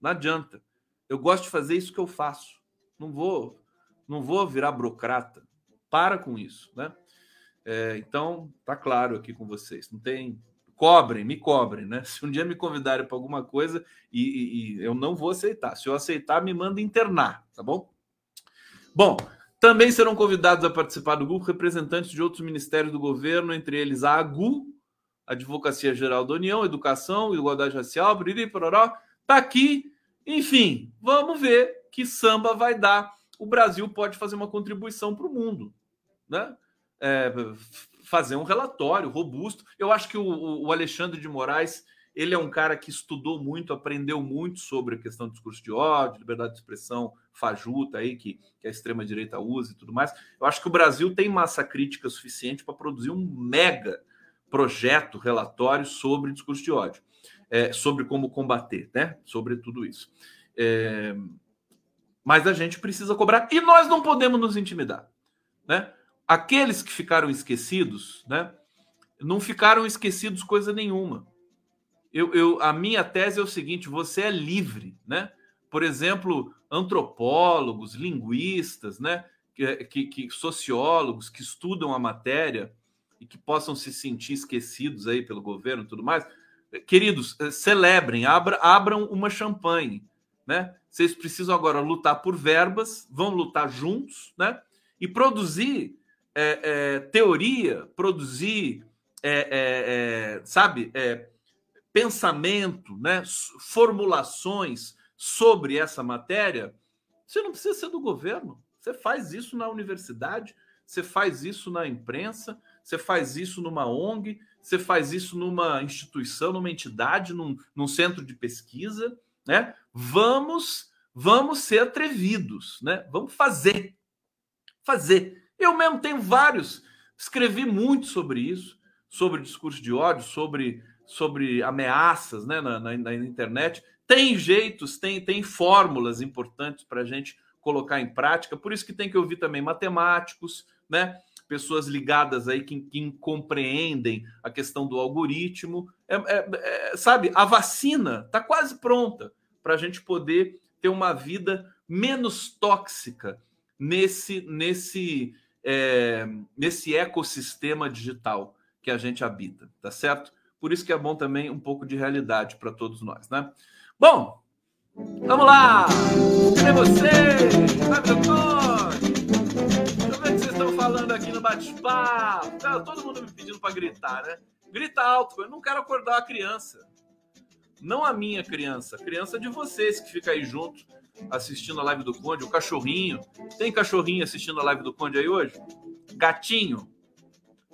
Não adianta. Eu gosto de fazer isso que eu faço. Não vou, não vou virar burocrata. Para com isso, né? É, então, tá claro aqui com vocês. Não tem. Cobrem, me cobrem, né? Se um dia me convidarem para alguma coisa e, e, e, eu não vou aceitar. Se eu aceitar, me manda internar, tá bom? Bom, também serão convidados a participar do grupo representantes de outros ministérios do governo, entre eles a AGU, Advocacia Geral da União, Educação, Igualdade Racial, Briri, Pororó. Tá aqui enfim, vamos ver que samba vai dar. O Brasil pode fazer uma contribuição para o mundo, né? É, fazer um relatório robusto. Eu acho que o, o, Alexandre de Moraes Ele é um cara que estudou muito, aprendeu muito sobre a questão do discurso de ódio, liberdade de expressão fajuta aí, que, que a extrema-direita usa e tudo mais. Eu acho que o Brasil tem massa crítica suficiente para produzir um mega projeto, relatório sobre discurso de ódio, é, sobre como combater, né? Sobre tudo isso. É, mas a gente precisa cobrar e nós não podemos nos intimidar, né? Aqueles que ficaram esquecidos, né? Não ficaram esquecidos coisa nenhuma eu, eu, a minha tese é o seguinte: você é livre, né? Por exemplo, antropólogos, linguistas, né? Que, que, que, sociólogos que estudam a matéria e que possam se sentir esquecidos aí pelo governo e tudo mais. Queridos, eh, celebrem, abra, abram uma champanhe, né? Vocês precisam agora lutar por verbas, vão lutar juntos, né? E produzir é, é, teoria, produzir, é, sabe, pensamento, né, formulações sobre essa matéria, você não precisa ser do governo. Você faz isso na universidade, você faz isso na imprensa, você faz isso numa ONG, você faz isso numa instituição, numa entidade, num, num centro de pesquisa, né? Vamos, vamos ser atrevidos, né? Vamos fazer, fazer. Eu mesmo tenho vários, escrevi muito sobre isso, sobre discurso de ódio, sobre sobre ameaças né, na, na, na internet. Tem jeitos, tem, tem fórmulas importantes para a gente colocar em prática. Por isso que tem que ouvir também matemáticos, né? Pessoas ligadas aí que, que compreendem a questão do algoritmo. É, é, é, sabe, a vacina está quase pronta para a gente poder ter uma vida menos tóxica nesse, nesse, é, nesse ecossistema digital que a gente habita, tá certo? Por isso que é bom também um pouco de realidade para todos nós, né? Bom, vamos lá! Cadê você? Sabe, doutor? Aqui no bate-papo. Tá todo mundo me pedindo para gritar, né? Grita alto, eu não quero acordar a criança. Não a minha criança, a criança de vocês que fica aí junto assistindo a live do Conde, o cachorrinho. Tem cachorrinho assistindo a live do Conde aí hoje? Gatinho?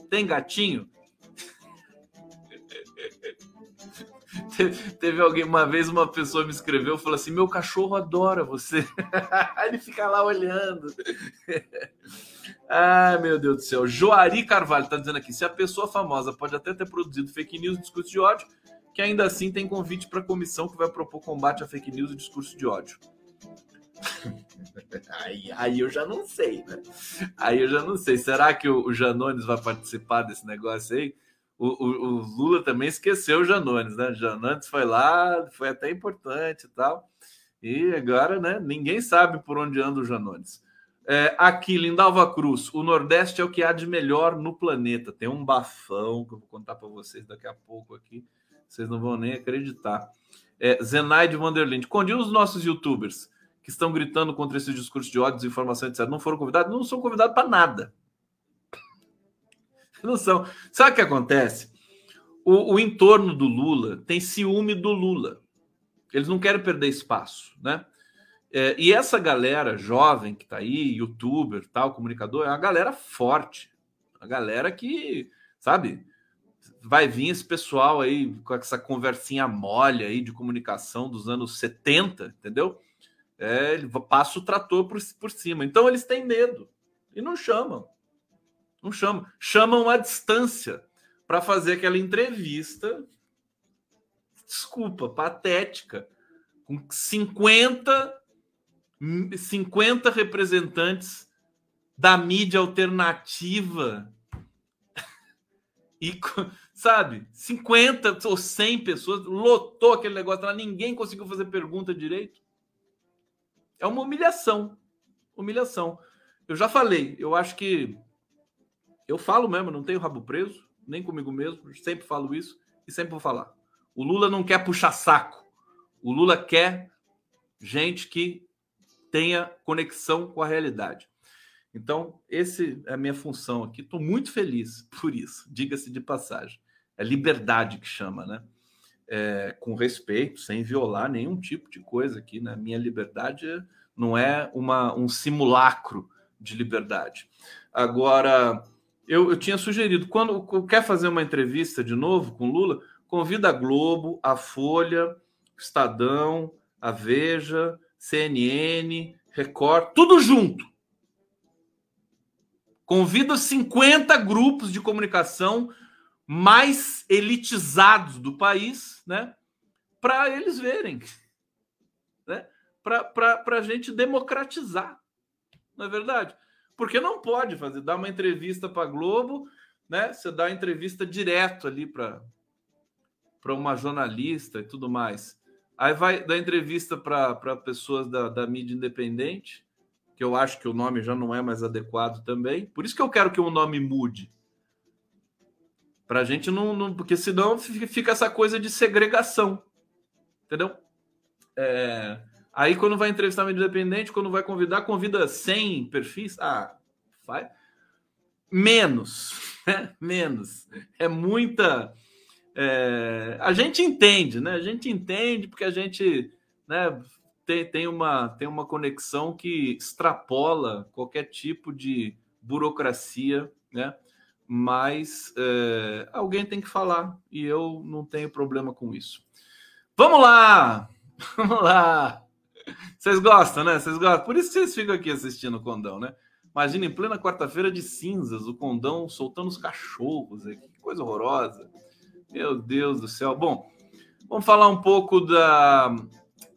Tem gatinho? Teve alguém, uma vez uma pessoa me escreveu, falou assim: meu cachorro adora você. Ele fica lá olhando. Ai, meu Deus do céu. Joari Carvalho está dizendo aqui: se a pessoa famosa pode até ter produzido fake news e discurso de ódio, que ainda assim tem convite para a comissão que vai propor combate a fake news e discurso de ódio. aí, aí eu já não sei, né? Aí eu já não sei. Será que o Janones vai participar desse negócio aí? O, o, o, Lula também esqueceu o Janones, né? Janones foi lá, foi até importante e tal. E agora, né? Ninguém sabe por onde anda o Janones. É, aqui, Lindalva Cruz, o Nordeste é o que há de melhor no planeta. Tem um bafão que eu vou contar para vocês daqui a pouco aqui. Vocês não vão nem acreditar. É, Zenaide Vanderlind, onde os nossos youtubers que estão gritando contra esse discurso de ódio, desinformação, etc., não foram convidados? Não são convidados para nada não são. Sabe o que acontece? O, o, entorno do Lula tem ciúme do Lula. Eles não querem perder espaço, né? É, e essa galera jovem que está aí, youtuber, tal, comunicador, é uma galera forte. A galera que, sabe, vai vir esse pessoal aí com essa conversinha mole aí de comunicação dos anos 70, entendeu? É, ele passa o trator por, por cima. Então eles têm medo e não chamam. Não chamam. Chamam à distância para fazer aquela entrevista. Desculpa, patética. Com 50, 50 representantes da mídia alternativa. E, sabe, 50 ou 100 pessoas, lotou aquele negócio lá, ninguém conseguiu fazer pergunta direito. É uma humilhação. Humilhação. Eu já falei, eu acho que eu falo mesmo, não tenho rabo preso, nem comigo mesmo, sempre falo isso e sempre vou falar. O Lula não quer puxar saco. O Lula quer gente que tenha conexão com a realidade. Então, esse é a minha função aqui. Estou muito feliz por isso, diga-se de passagem. É liberdade que chama, né? É, com respeito, sem violar nenhum tipo de coisa aqui, né? Minha liberdade não é uma, um simulacro de liberdade. Agora, eu, eu tinha sugerido, quando quer fazer uma entrevista de novo com Lula, Convida a Globo, a Folha, Estadão, a Veja, CNN, Record, tudo junto. Convida 50 grupos de comunicação mais elitizados do país, né? Para eles verem, né? Para a gente democratizar, não é verdade? Porque não pode fazer, dar uma entrevista para Globo, né? Você dá entrevista direto ali para para uma jornalista e tudo mais. Aí vai dar entrevista para pessoas da, da mídia independente, que eu acho que o nome já não é mais adequado também. Por isso que eu quero que o nome mude. Para a gente não, não. Porque senão fica essa coisa de segregação. Entendeu? É, aí quando vai entrevistar mídia independente, quando vai convidar, convida 100 perfis. Ah, vai. Menos. Né? Menos. É muita é, a gente entende, né? A gente entende porque a gente né, tem, tem, uma, tem uma conexão que extrapola qualquer tipo de burocracia, né? Mas é, alguém tem que falar e eu não tenho problema com isso. Vamos lá! Vamos lá! Vocês gostam, né? Vocês gostam? Por isso que vocês ficam aqui assistindo o Condão, né? Imagina em plena quarta-feira de cinzas, o Condão soltando os cachorros aqui. Que coisa horrorosa. Meu Deus do céu. Bom, vamos falar um pouco da,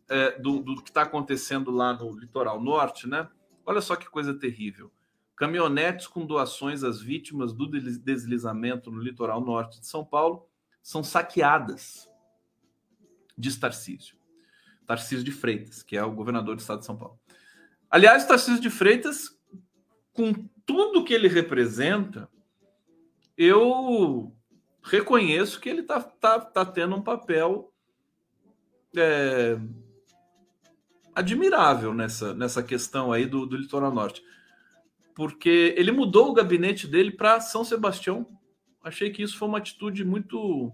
é, do, do, que está acontecendo lá no litoral norte, né? Olha só que coisa terrível. Caminhonetes com doações às vítimas do deslizamento no litoral norte de São Paulo são saqueadas, diz Tarcísio. Tarcísio de Freitas, que é o governador do estado de São Paulo. Aliás, Tarcísio de Freitas, com tudo que ele representa, eu reconheço que ele está tá, tá tendo um papel é, admirável nessa, nessa questão aí do, do litoral norte. Porque ele mudou o gabinete dele para São Sebastião. Achei que isso foi uma atitude muito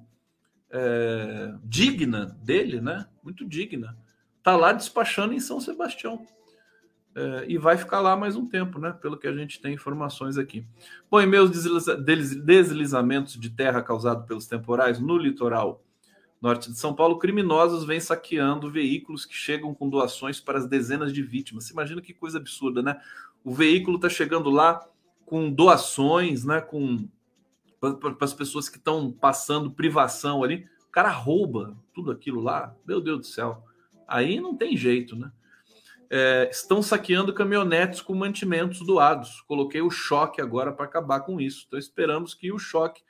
é, digna dele, né? Muito digna. Tá lá despachando em São Sebastião. É, e vai ficar lá mais um tempo, né? Pelo que a gente tem informações aqui. Bom, em meus deslizamentos de terra causados pelos temporais no litoral norte de São Paulo, criminosos vêm saqueando veículos que chegam com doações para as dezenas de vítimas. Você imagina que coisa absurda, né? O veículo está chegando lá com doações, né? Com para as pessoas que estão passando privação ali. O cara rouba tudo aquilo lá. Meu Deus do céu. Aí não tem jeito, né? é, estão saqueando caminhonetes com mantimentos doados. Coloquei o choque agora para acabar com isso. Então esperamos que o choque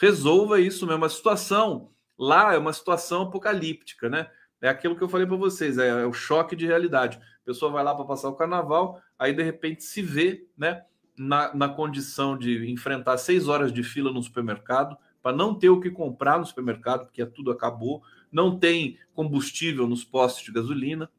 resolva isso mesmo. A situação lá é uma situação apocalíptica, né? É aquilo que eu falei para vocês, é, é, o choque de realidade. A pessoa vai lá para passar o carnaval, aí de repente se vê, né, na, na condição de enfrentar seis horas de fila no supermercado para não ter o que comprar no supermercado, porque tudo acabou, não tem combustível nos postos de gasolina,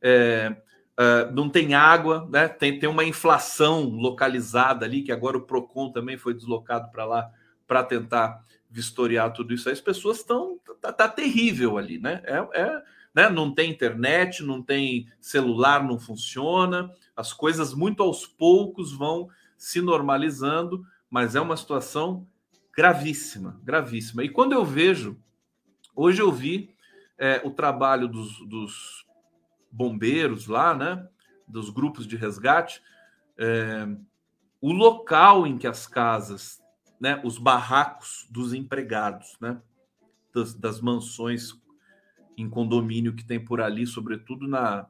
é, é, não tem água, né? tem, tem uma inflação localizada ali, que agora o PROCON também foi deslocado para lá para tentar vistoriar tudo isso. As pessoas estão. Tá, tá, terrível ali, né? É, é, né? Não tem internet, não tem celular, não funciona, as coisas muito aos poucos vão se normalizando, mas é uma situação gravíssima, gravíssima. E quando eu vejo, hoje eu vi é, o trabalho dos, dos bombeiros lá, né? Dos grupos de resgate, é, o local em que as casas, né? Os barracos dos empregados, né? Das, das mansões em condomínio que tem por ali, sobretudo na,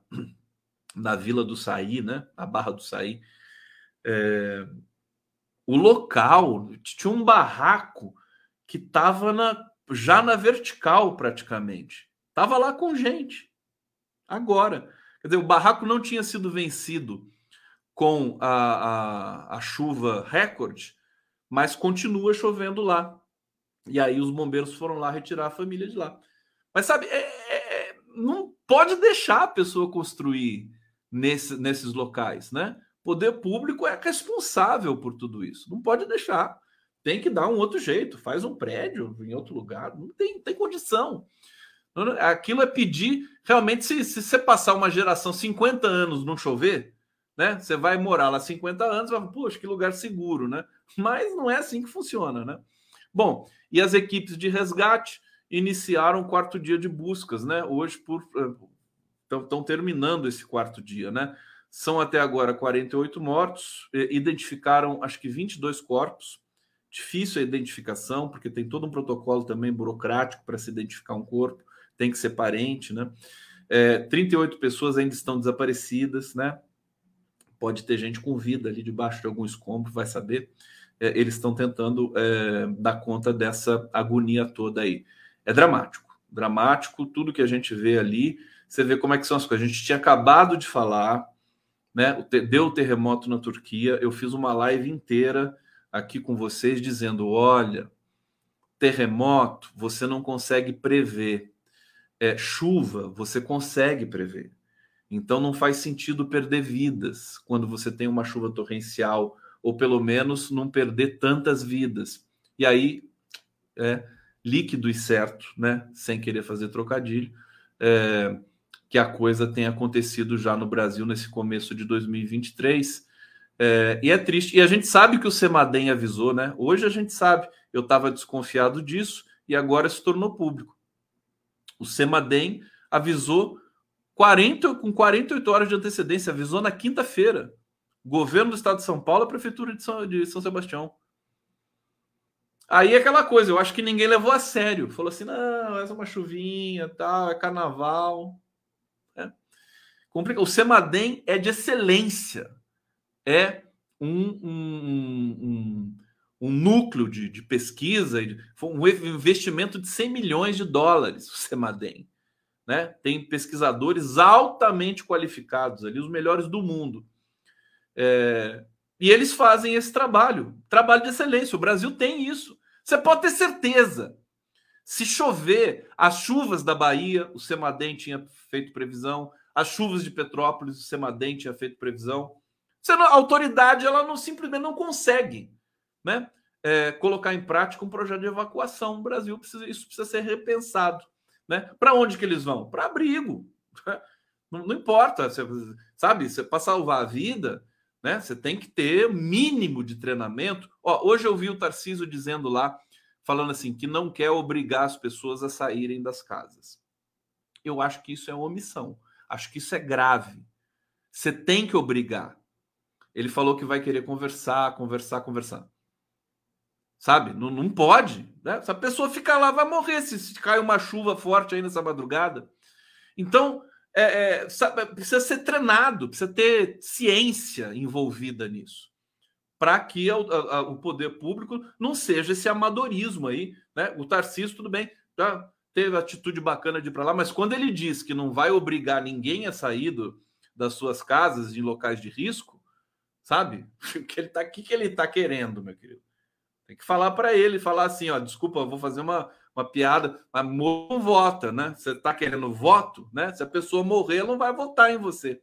na Vila do Saí, né? A Barra do Saí. É, o local tinha um barraco que estava na, já na vertical praticamente. Tava lá com gente agora. Quer dizer, o barraco não tinha sido vencido com a, a, a chuva recorde, mas continua chovendo lá. E aí os bombeiros foram lá retirar a família de lá. Mas sabe, é, é, é não pode deixar a pessoa construir nesse, nesses locais, né? Poder público é responsável por tudo isso. Não pode deixar. Tem que dar um outro jeito. Faz um prédio em outro lugar. Não tem, tem condição. Aquilo é pedir. Realmente, se, se você passar uma geração 50 anos não chover, né? Você vai morar lá 50 anos vai, poxa, que lugar seguro, né? Mas não é assim que funciona, né? Bom, e as equipes de resgate iniciaram o quarto dia de buscas, né? Hoje estão eh, terminando esse quarto dia, né? São até agora 48 mortos, identificaram acho que 22 corpos. Difícil a identificação, porque tem todo um protocolo também burocrático para se identificar um corpo, tem que ser parente, né? É, 38 pessoas ainda estão desaparecidas, né? Pode ter gente com vida ali debaixo de algum escombro, vai saber. É, eles estão tentando é, dar conta dessa agonia toda aí. É dramático, dramático tudo que a gente vê ali. Você vê como é que são as coisas. A gente tinha acabado de falar, né? Deu o terremoto na Turquia. Eu fiz uma live inteira aqui com vocês dizendo: olha, terremoto você não consegue prever é, chuva, você consegue prever. Então não faz sentido perder vidas quando você tem uma chuva torrencial, ou pelo menos não perder tantas vidas. E aí, é líquido e certo, né? Sem querer fazer trocadilho, é, que a coisa tem acontecido já no Brasil nesse começo de 2023. É, e é triste. E a gente sabe que o Semadem avisou, né? Hoje a gente sabe. Eu estava desconfiado disso e agora se tornou público. O Semadem avisou 40, com 48 horas de antecedência, avisou na quinta-feira. Governo do Estado de São Paulo, Prefeitura de São, de São Sebastião. Aí é aquela coisa, eu acho que ninguém levou a sério. Falou assim: não, essa é uma chuvinha, tal, é carnaval. É. O Semadem é de excelência. É um, um, um, um núcleo de, de pesquisa, foi um investimento de 100 milhões de dólares, o Semadem. Né? Tem pesquisadores altamente qualificados ali, os melhores do mundo. É, e eles fazem esse trabalho, trabalho de excelência. O Brasil tem isso. Você pode ter certeza. Se chover, as chuvas da Bahia, o Semadem tinha feito previsão, as chuvas de Petrópolis, o Semadem tinha feito previsão. Não, a autoridade ela não simplesmente não consegue né, é, colocar em prática um projeto de evacuação. O Brasil precisa, isso precisa ser repensado. Né? Para onde que eles vão? Para abrigo. Não, não importa, você, sabe? Para salvar a vida, né? Você tem que ter mínimo de treinamento. Ó, hoje eu vi o Tarciso dizendo lá, falando assim, que não quer obrigar as pessoas a saírem das casas. Eu acho que isso é omissão. Acho que isso é grave. Você tem que obrigar. Ele falou que vai querer conversar, conversar, conversar. Sabe? Não, não pode. Né? Se a pessoa ficar lá, vai morrer se, se cai uma chuva forte aí nessa madrugada. Então, é, é, sabe, precisa ser treinado, precisa ter ciência envolvida nisso. Para que a, a, o poder público não seja esse amadorismo aí. Né? O Tarcísio, tudo bem, já teve atitude bacana de ir para lá, mas quando ele diz que não vai obrigar ninguém a sair do, das suas casas em locais de risco, sabe? O que ele tá, que, que ele está querendo, meu querido? Tem que falar para ele, falar assim, ó, desculpa, vou fazer uma, uma piada, mas não vota, né? Você está querendo voto, né? Se a pessoa morrer, ela não vai votar em você.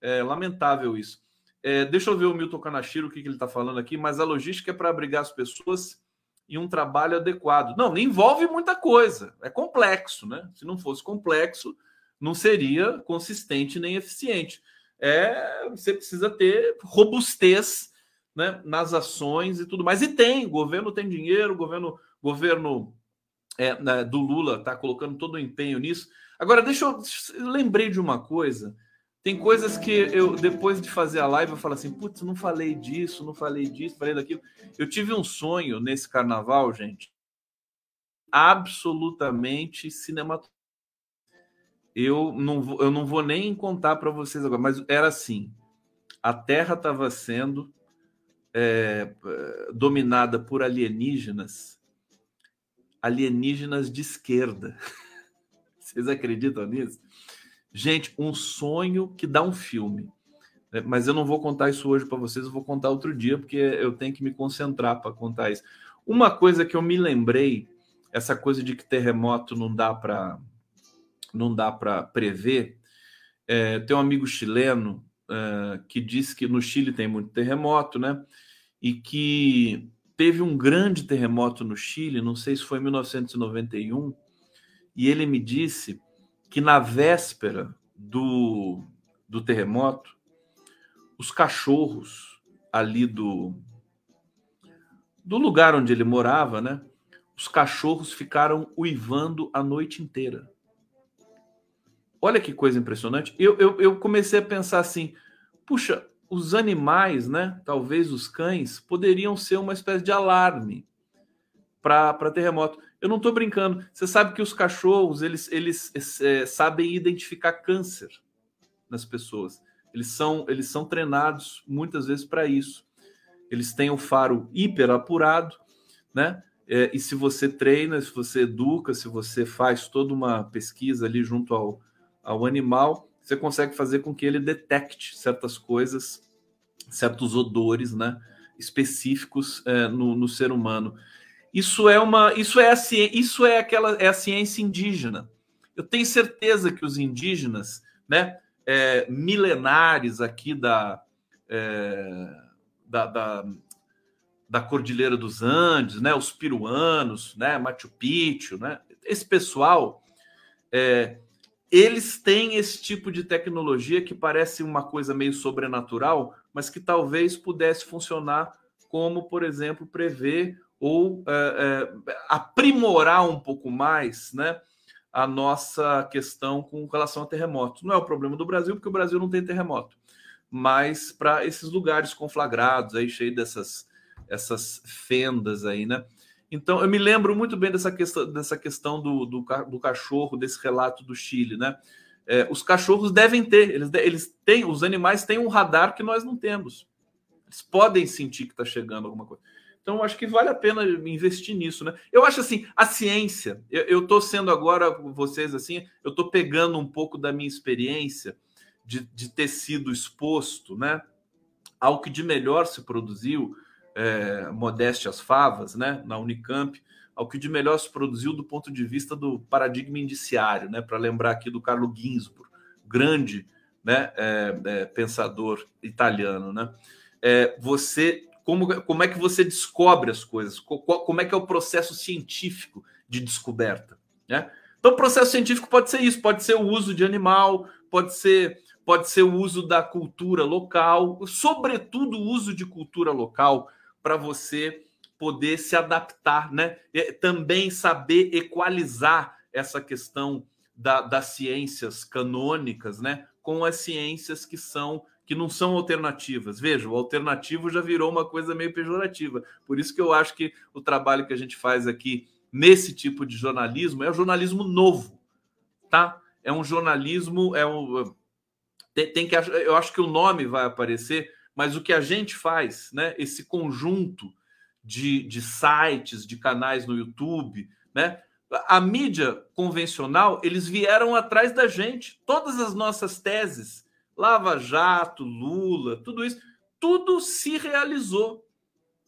É lamentável isso. É, deixa eu ver o Milton Kanashiro, o que, que ele está falando aqui, mas a logística é para abrigar as pessoas e um trabalho adequado. Não, envolve muita coisa, é complexo, né? Se não fosse complexo, não seria consistente nem eficiente. É, você precisa ter robustez né, nas ações e tudo mais. E tem, o governo tem dinheiro, o governo, governo é, né, do Lula está colocando todo o empenho nisso. Agora, deixa eu. Lembrei de uma coisa. Tem coisas que eu, depois de fazer a live, eu falo assim: putz, não falei disso, não falei disso, falei daquilo. Eu tive um sonho nesse carnaval, gente, absolutamente cinematográfico. Eu não vou, eu não vou nem contar para vocês agora, mas era assim: a Terra estava sendo é, dominada por alienígenas, alienígenas de esquerda. Vocês acreditam nisso? Gente, um sonho que dá um filme. É, mas eu não vou contar isso hoje para vocês, eu vou contar outro dia, porque eu tenho que me concentrar para contar isso. Uma coisa que eu me lembrei, essa coisa de que terremoto não dá para não dá para prever. É, tem um amigo chileno uh, que disse que no Chile tem muito terremoto, né? E que teve um grande terremoto no Chile, não sei se foi em 1991, e ele me disse que na véspera do, do terremoto, os cachorros ali do, do lugar onde ele morava, né? os cachorros ficaram uivando a noite inteira. Olha que coisa impressionante. Eu, eu, eu comecei a pensar assim: puxa, os animais, né? Talvez os cães, poderiam ser uma espécie de alarme para terremoto. Eu não estou brincando. Você sabe que os cachorros eles, eles é, sabem identificar câncer nas pessoas. Eles são, eles são treinados muitas vezes para isso. Eles têm o faro hiper apurado, né? É, e se você treina, se você educa, se você faz toda uma pesquisa ali junto ao, ao animal, você consegue fazer com que ele detecte certas coisas, certos odores, né? Específicos é, no, no ser humano. Isso é uma, isso é a isso é aquela é a ciência indígena. Eu tenho certeza que os indígenas, né, é, milenares aqui da, é, da, da, da, Cordilheira dos Andes, né, os peruanos, né, Machu Picchu, né, esse pessoal, é, eles têm esse tipo de tecnologia que parece uma coisa meio sobrenatural, mas que talvez pudesse funcionar como, por exemplo, prever ou é, é, aprimorar um pouco mais né, a nossa questão com relação a terremotos. Não é o problema do Brasil, porque o Brasil não tem terremoto, mas para esses lugares conflagrados, aí cheio dessas essas fendas aí, né? Então, eu me lembro muito bem dessa questão, dessa questão do, do, do cachorro, desse relato do Chile, né? É, os cachorros devem ter, eles, eles têm, os animais têm um radar que nós não temos. Eles podem sentir que está chegando alguma coisa. Então, acho que vale a pena investir nisso, né? Eu acho assim, a ciência, eu estou sendo agora, vocês assim, eu estou pegando um pouco da minha experiência de, de ter sido exposto, né? Ao que de melhor se produziu, é, modéstia às favas, né? Na Unicamp, ao que de melhor se produziu do ponto de vista do paradigma indiciário, né? Para lembrar aqui do Carlo Ginzburg, grande né, é, é, pensador italiano, né? É, você como, como é que você descobre as coisas? Como é que é o processo científico de descoberta? Né? Então, o processo científico pode ser isso, pode ser o uso de animal, pode ser, pode ser o uso da cultura local, sobretudo o uso de cultura local para você poder se adaptar, né? E também saber equalizar essa questão da, das ciências canônicas, né, com as ciências que são que não são alternativas. Veja, o alternativo já virou uma coisa meio pejorativa. Por isso que eu acho que o trabalho que a gente faz aqui nesse tipo de jornalismo é um jornalismo novo, tá? É um jornalismo, é um tem, tem que eu acho que o nome vai aparecer, mas o que a gente faz, né? Esse conjunto de, de sites, de canais no YouTube, né? A mídia convencional, eles vieram atrás da gente. Todas as nossas teses, Lava Jato, Lula, tudo isso, tudo se realizou.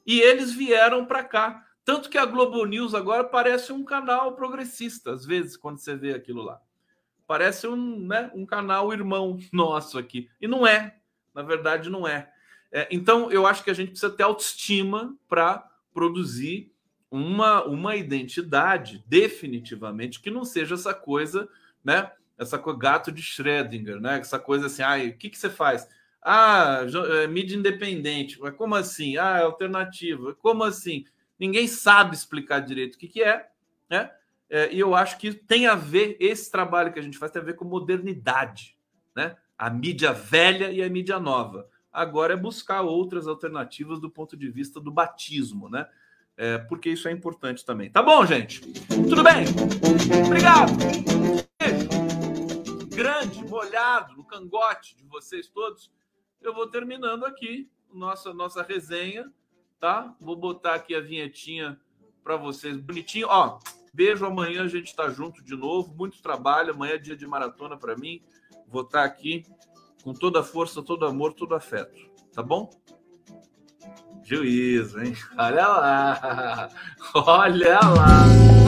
E eles vieram para cá. Tanto que a Globo News agora parece um canal progressista, às vezes, quando você vê aquilo lá. Parece um, né, um canal irmão nosso aqui. E não é. Na verdade, não é. É então, eu acho que a gente precisa ter autoestima para produzir uma, uma identidade, definitivamente, que não seja essa coisa, né? essa coisa, gato de Schrödinger, né? Essa coisa assim, ah, o que, que você faz? Ah, é, mídia independente. Mas como assim? Ah, é alternativa. Como assim? Ninguém sabe explicar direito o que, que é, né? É, e eu acho que tem a ver, esse trabalho que a gente faz tem a ver com modernidade, né? A mídia velha e a mídia nova. Agora é buscar outras alternativas do ponto de vista do batismo, né? É, porque isso é importante também. Tá bom, gente? Tudo bem? Obrigado! grande, molhado, no cangote de vocês todos, eu vou terminando aqui nossa nossa resenha, tá? Vou botar aqui a vinhetinha para vocês bonitinho. Ó, beijo amanhã a gente está junto de novo, muito trabalho, amanhã é dia de maratona para mim. Vou estar tá aqui com toda a força, todo amor, todo afeto, tá bom? Juízo, hein? Olha lá. Olha lá.